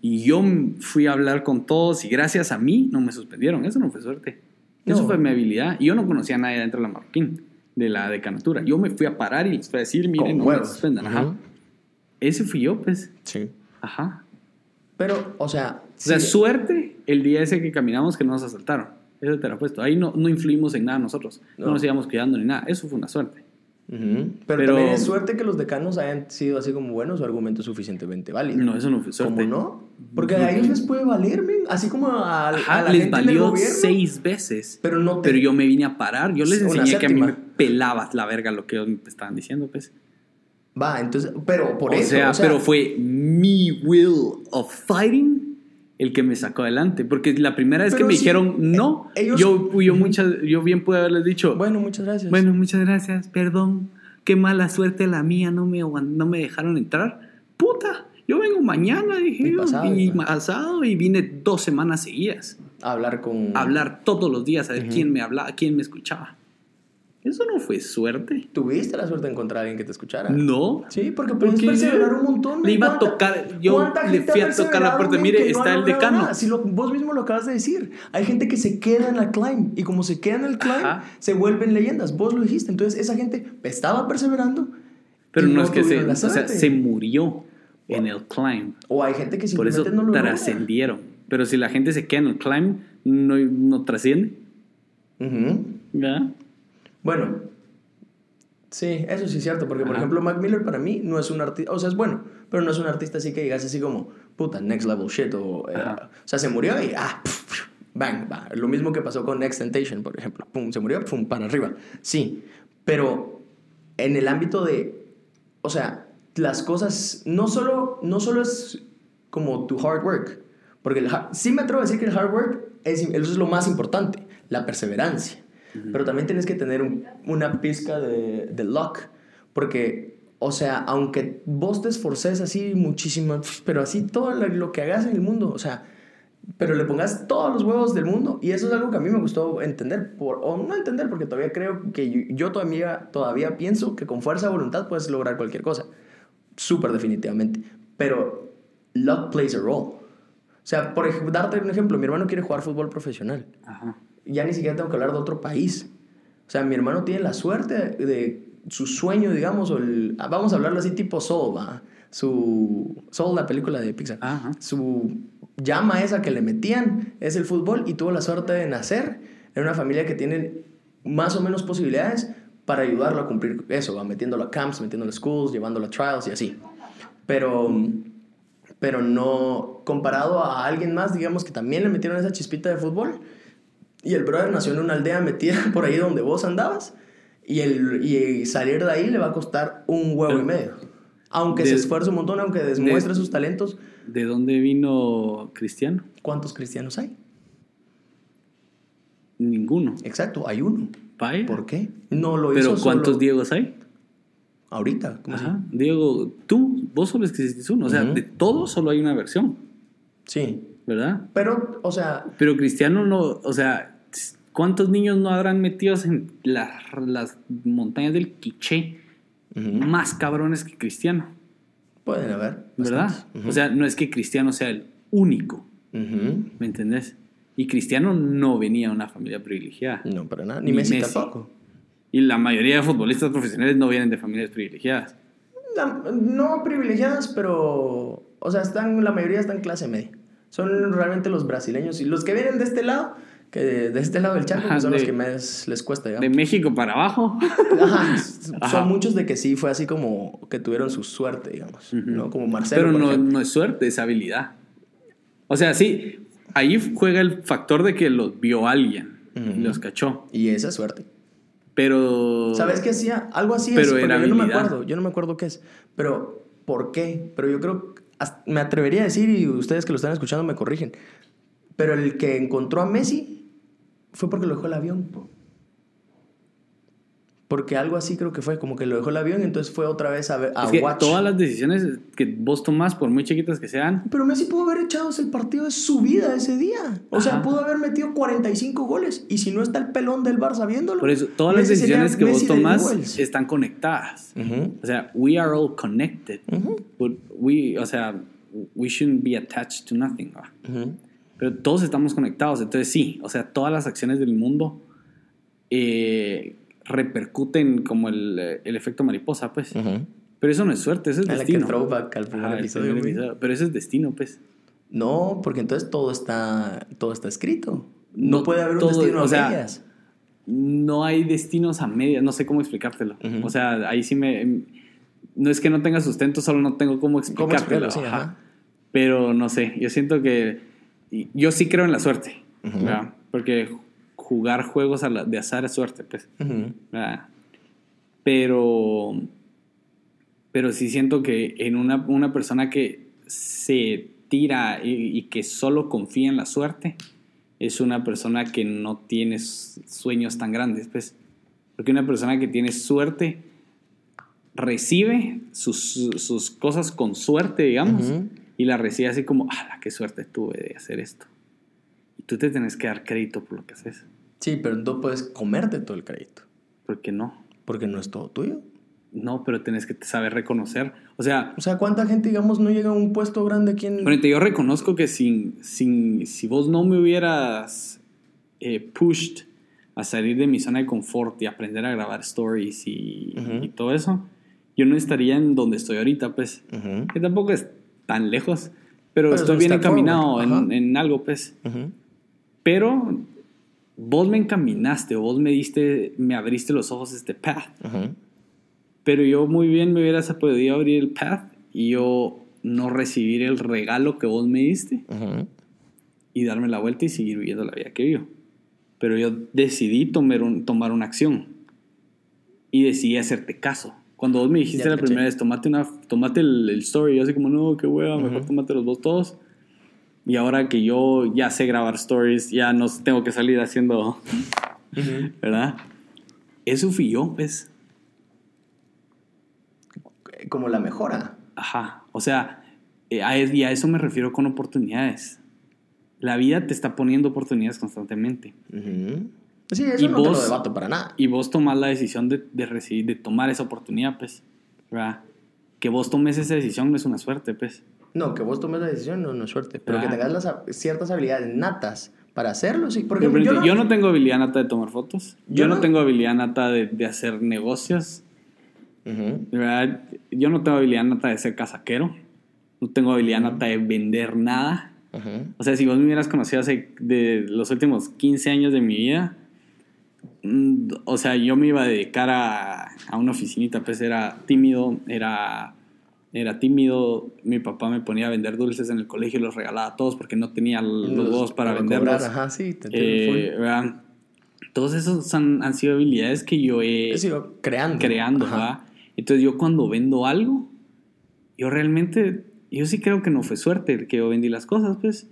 y yo fui a hablar con todos y gracias a mí no me suspendieron, eso no fue suerte, eso fue mi habilidad y yo no conocía a nadie dentro de la marroquín, de la decanatura, yo me fui a parar y les fui a decir, miren, no me suspendan, ajá. Ese fui yo, pues, Sí. ajá. Pero, o sea. O sea, sí- suerte el día ese que caminamos que no nos asaltaron. Eso te lo apuesto. Ahí no, no influimos en nada nosotros. No. No. nos íbamos cuidando ni nada. Eso fue una suerte. Pero, Pero- también es suerte que los decanos hayan sido así como buenos o argumentos suficientemente válidos. No, eso no fue suerte. ¿Cómo no? Porque a ellos les puede valer, men. Así como a, a Ajá, la les gente del valió gobierno. seis veces. Pero no te- Pero yo me vine a parar. Yo les enseñé que a mí me. Pelabas la verga lo que ellos me estaban diciendo, pues. Va, entonces. Pero por o, eso. sea, o sea, pero fue mi will of fighting el que me sacó adelante. Porque la primera vez que me sí, dijeron eh, no, ellos- yo, yo, muchas, yo bien pude haberles dicho, Bueno, muchas gracias. Bueno, muchas gracias, perdón. qué mala suerte la mía, no me, no me dejaron entrar. Puta, yo vengo mañana, dije Y yo, pasado, y pues. pasado, y vine dos semanas seguidas. Hablar con... A hablar todos los días, a ver quién me hablaba, quién me escuchaba. Eso no fue suerte. ¿Tuviste la suerte de encontrar a alguien que te escuchara? No. Sí, porque Porque perseverar un montón. le iba a ¿Cuánta- tocar- yo le fui a tocar la puerta, mire, no está el decano. nada? Si lo- vos mismo lo acabas de decir. Hay gente que se queda en la climb y como se queda en el climb, Ajá. se vuelven leyendas. Vos lo dijiste. Entonces, esa gente estaba perseverando. Pero no, es que se, o sea, se murió en el climb. O hay gente que Por eso simplemente no lo logra. trascendieron. Pero si la gente se queda en el climb, no, no trasciende. Ujú. ¿Verdad? Bueno, sí, eso sí es cierto, porque por Ajá. ejemplo Mac Miller para mí no es un artista, o sea, es bueno, pero no es un artista así que digas así como, puta, next level shit, o, eh, o sea, se murió y, ah, pf, pf, bang, va. Lo mismo que pasó con Next Temptation, por ejemplo, pum, se murió, pum, para arriba, sí, pero en el ámbito de, o sea, las cosas, no solo, no solo es como tu hard work, porque el sí me atrevo a decir que el hard work es, eso es lo más importante, la perseverancia. Pero también tienes que tener un- una pizca de, de luck. Porque, o sea, aunque vos te esforces así muchísimo, pero así todo lo, que hagas en el mundo, o sea, pero le pongas todos los huevos del mundo. Y eso es algo que a mí me gustó entender, por, o no entender, porque todavía creo que yo, yo todavía, todavía pienso que con fuerza de voluntad puedes lograr cualquier cosa. Súper definitivamente. Pero luck plays a role. O sea, por darte un ejemplo, mi hermano quiere jugar fútbol profesional Ajá. Ya ni siquiera tengo que hablar de otro país. O sea, mi hermano tiene la suerte de su sueño, digamos, o el, vamos a hablarlo así tipo Soul, ¿va? Su Soul, la película de Pixar. Ajá. Su llama esa que le metían es el fútbol y tuvo la suerte de nacer en una familia que tiene más o menos posibilidades para ayudarlo a cumplir eso, ¿va? metiéndolo a camps, metiéndolo a schools, llevándolo a trials y así. Pero pero no comparado a alguien más, digamos, que también le metieron esa chispita de fútbol. Y el brother nació en una aldea metida *laughs* por ahí donde vos andabas. Y, el, y salir de ahí le va a costar un huevo y medio. Aunque se esfuerce un montón, aunque demuestre sus talentos. ¿De dónde vino Cristiano? ¿Cuántos cristianos hay? Ninguno. Exacto, hay uno. Vaya. ¿Por qué? No lo Pero hizo ¿cuántos solo Diegos hay? ahorita. ¿cómo? Ajá. Diego, tú, vos solo existís uno. O sea, de todo solo hay una versión, Sí. ¿Verdad? Pero, o sea, Pero Cristiano no, o sea, ¿cuántos niños no habrán metidos en la- las montañas del Quiché ujú, más cabrones que Cristiano? pueden haber. ¿Verdad? O sea, no es que Cristiano sea el único. ¿me entendés? Y Cristiano no venía de una familia privilegiada. No, para nada. Ni, Ni Messi, Messi. tampoco. Y la mayoría de futbolistas profesionales no vienen de familias privilegiadas. La- no privilegiadas, pero. O sea, están, la mayoría están en clase media. Son realmente los brasileños. Y los que vienen de este lado, que de, de este lado del charco, Ajá, que son los de- que más les cuesta, De digamos. México para abajo. *laughs* Ajá, Ajá. Son muchos de que sí fue así como que tuvieron su suerte, digamos. ¿no? Como Marcelo. Pero no, no es suerte, es habilidad. O sea, sí, ahí juega el factor de que los vio alguien y Ujú. los cachó. Y esa es suerte. Pero. ¿Sabes qué hacía? Algo así Pero es, era yo no me acuerdo, yo no me acuerdo qué es. Pero, ¿por qué? Pero yo creo, me atrevería a decir, y ustedes que lo están escuchando me corrigen, pero el que encontró a Messi fue porque lo dejó el avión. Porque algo así creo que fue, como que lo dejó el avión entonces fue otra vez a, ver, a Es que watch. todas las decisiones que vos tomás, por muy chiquitas que sean, Pero Messi pudo haber echado el partido de su vida ese día. O sea, Ajá. pudo haber metido 45 goles. Y si no está el pelón del Barça viéndolo. por eso, todas las Messi sería decisiones que vos Messi de tomás están conectadas. Ujú, O sea, we are all connected. ujú, But we, o sea, we shouldn't be attached to nothing. ¿va? ujú. Pero todos estamos conectados. Entonces, sí, o sea, todas las acciones del mundo eh, repercuten como el, el efecto mariposa, pues. Pero eso no es suerte, eso es A la que destino. throwback al primer episodio, primer güey. episodio. Pero eso es destino, pues. No, porque entonces todo está, todo está escrito. No, No puede haber un destino o a medias. No hay destinos a medias, no sé cómo explicártelo. O sea, ahí sí me... No es que no tenga sustento, solo no tengo cómo ¿Cómo explicártelo. Sí, ajá. Pero no sé, yo siento que... Yo sí creo en la suerte. Porque jugar juegos a la- de azar es suerte, pues. ¿verdad? Pero... Pero sí siento que en una, una persona que se tira y, y que solo confía en la suerte, es una persona que no tiene sueños tan grandes, pues. Porque una persona que tiene suerte recibe sus, sus cosas con suerte, digamos, y la recibe así como, ¡ah, qué suerte tuve de hacer esto! Y tú te tienes que dar crédito por lo que haces, Sí, pero no puedes comerte todo el crédito. porque no. Porque no es todo tuyo. No, pero tienes que saber reconocer. O sea, O sea, ¿cuánta gente, digamos, no llega a un puesto grande aquí en... Ahorita yo reconozco que sin, sin, si vos no me hubieras eh, pushed a salir de mi zona de confort y aprender a grabar stories y, todo eso, yo no estaría en donde estoy ahorita, pues. Que tampoco es tan lejos, pero, Pero es estoy bien encaminado en, en algo, pues. Pero vos me encaminaste, vos me diste, me abriste los ojos este path. Pero yo muy bien me hubieras podido abrir el path y yo no recibir el regalo que vos me diste y darme la vuelta y seguir viviendo la vida que vivo. Pero yo decidí tomar, un- tomar una acción y decidí hacerte caso. Cuando vos me dijiste Ya la primera vez, tomate, una, tomate el, el story, yo así como, no, qué hueva, mejor Ujú. tómatelos vos todos. Y ahora que yo ya sé grabar stories, ya no tengo que salir haciendo. ¿verdad? Eso fui yo, pues. Como la mejora. Ajá. O sea, eh, y a eso me refiero con oportunidades. La vida te está poniendo oportunidades constantemente. Sí, eso Y no te lo vos- debato para nada. Y vos tomás la decisión de, de recibir, de tomar esa oportunidad, pues. ¿verdad? Que vos tomes esa decisión no es una suerte, pues. No, que vos tomes la decisión no, no es suerte. Pero que Ah. tengas las, ciertas habilidades natas para hacerlo, sí. Porque Pero, yo, yo, no, no, tengo habilidad nata de tomar fotos. Yo, Yo no, no- tengo habilidad nata de, de hacer negocios. ¿verdad? Yo no tengo habilidad nata de ser casaquero. No tengo habilidad nata de vender nada. O sea, si vos me hubieras conocido hace de los últimos 15 años de mi vida, mm, o sea, yo me iba a dedicar a, a una oficinita, pues era tímido, era, era tímido. Mi papá me ponía a vender dulces en el colegio y los regalaba a todos porque no tenía los huevos para venderlos. cobrar, Ajá, sí, te Eh, ¿verdad? Todos esos han, han sido habilidades que yo he. He sido creando. creando. Entonces yo cuando vendo algo, yo realmente, yo sí creo que no fue suerte el que yo vendí las cosas, pues.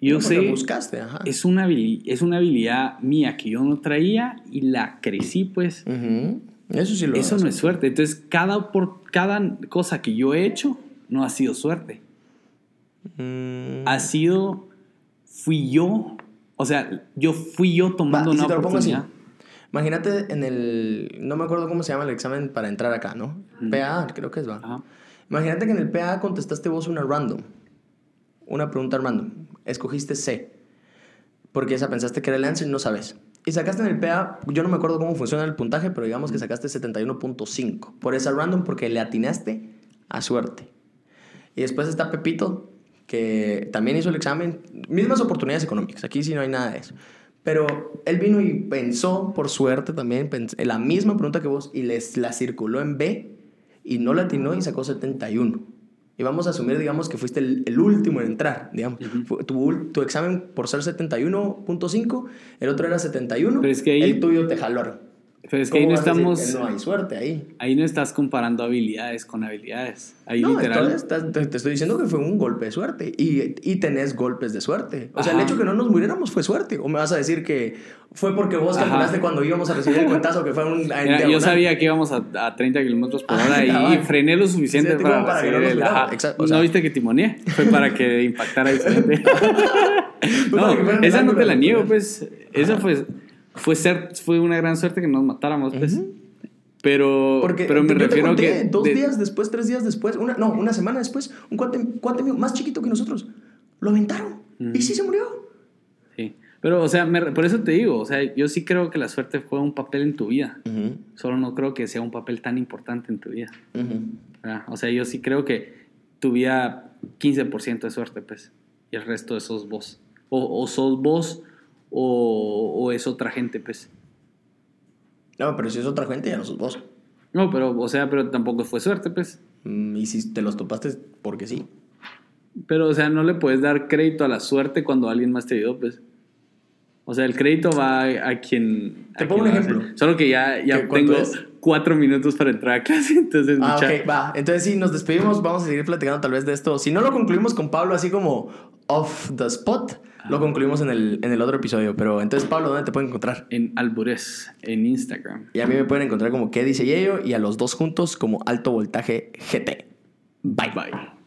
Yo No, sé, buscaste, ajá. es una, es una habilidad mía que yo no traía y la crecí, pues. Ujú. Eso sí lo Eso no es suerte. Entonces cada, por, cada cosa que yo he hecho no ha sido suerte. Mm. Ha sido, fui yo, o sea, yo fui yo Va, tomando si una te lo pongo así. oportunidad. Imagínate en el. No me acuerdo cómo se llama el examen para entrar acá, ¿no? Ujú. PA, creo que es, va. Ajá. Imagínate que en el PA contestaste vos una random. Una pregunta random. Escogiste C. Porque esa pensaste que era el answer y no sabes. Y sacaste en el PA, yo no me acuerdo cómo funciona el puntaje, pero digamos que sacaste 71.5 por esa random porque le atinaste a suerte. Y después está Pepito, que también hizo el examen. Mismas oportunidades económicas, aquí sí no hay nada de eso. Pero él vino y pensó, por suerte también, en la misma pregunta que vos y les la circuló en B y no la atinó y sacó 71. Y vamos a asumir, digamos, que fuiste el, el último en entrar, digamos. Tu, examen por ser 71.5, el otro era 71, Pero es que ahí- el tuyo te jalaron. Pero es que ahí no ¿Cómo vas a decir estamos, no hay suerte ahí. ahí no estás comparando habilidades con habilidades. Ahí No, literal. entonces estás- te, te estoy diciendo que fue un golpe de suerte y, y tenés golpes de suerte. O sea, el hecho que no nos muriéramos fue suerte. O me vas a decir que fue porque vos Ajá. calculaste cuando íbamos a recibir el *laughs* cuentazo que fue un. Mira, yo sabía que íbamos a, a 30 kilómetros por Ah, hora y, frené lo suficiente Sí, para, para que no recibir el-. Exacto, o ¿No viste que timoneé? Fue para que *laughs* impactara diferente. no, esa no te la niego, pues. Esa fue, fue, ser, fue una gran suerte que nos matáramos, pues. Ujú. Pero, Porque pero me refiero conté, que... Dos de- días después, tres días después, una, no, una semana después, un cuate, cuate mío más chiquito que nosotros lo aventaron y sí se murió. Sí. Pero, o sea, me- por eso te digo, o sea, yo sí creo que la suerte juega un papel en tu vida. Solo no creo que sea un papel tan importante en tu vida. ¿verdad? O sea, yo sí creo que tu vida 15% de suerte, pues, y el resto de sos vos. O, o sos vos o, o es otra gente, pues. No, pero si es otra gente, ya no sos vos. No, pero, o sea, pero tampoco fue suerte, pues. Mm, Y si te los topaste, porque sí. Pero, o sea, no le puedes dar crédito a la suerte cuando alguien más te ayudó, pues. O sea, el crédito va a, a quien... Te a pongo quien un ejemplo. Solo que ya, ¿Qué- ya tengo es? cuatro minutos para entrar a clase, *laughs* entonces... Ah, mucha- ok, va. Entonces sí, nos despedimos. Vamos a seguir platicando tal vez de esto. Si no lo concluimos con Pablo así como off the spot lo concluimos en el, en el otro episodio. Pero entonces, Pablo, ¿dónde te pueden encontrar? En Alburez, en Instagram. Y a mí me pueden encontrar como ¿Qué dice Yello? Y a los dos juntos como Alto Voltaje GT. Bye. Bye.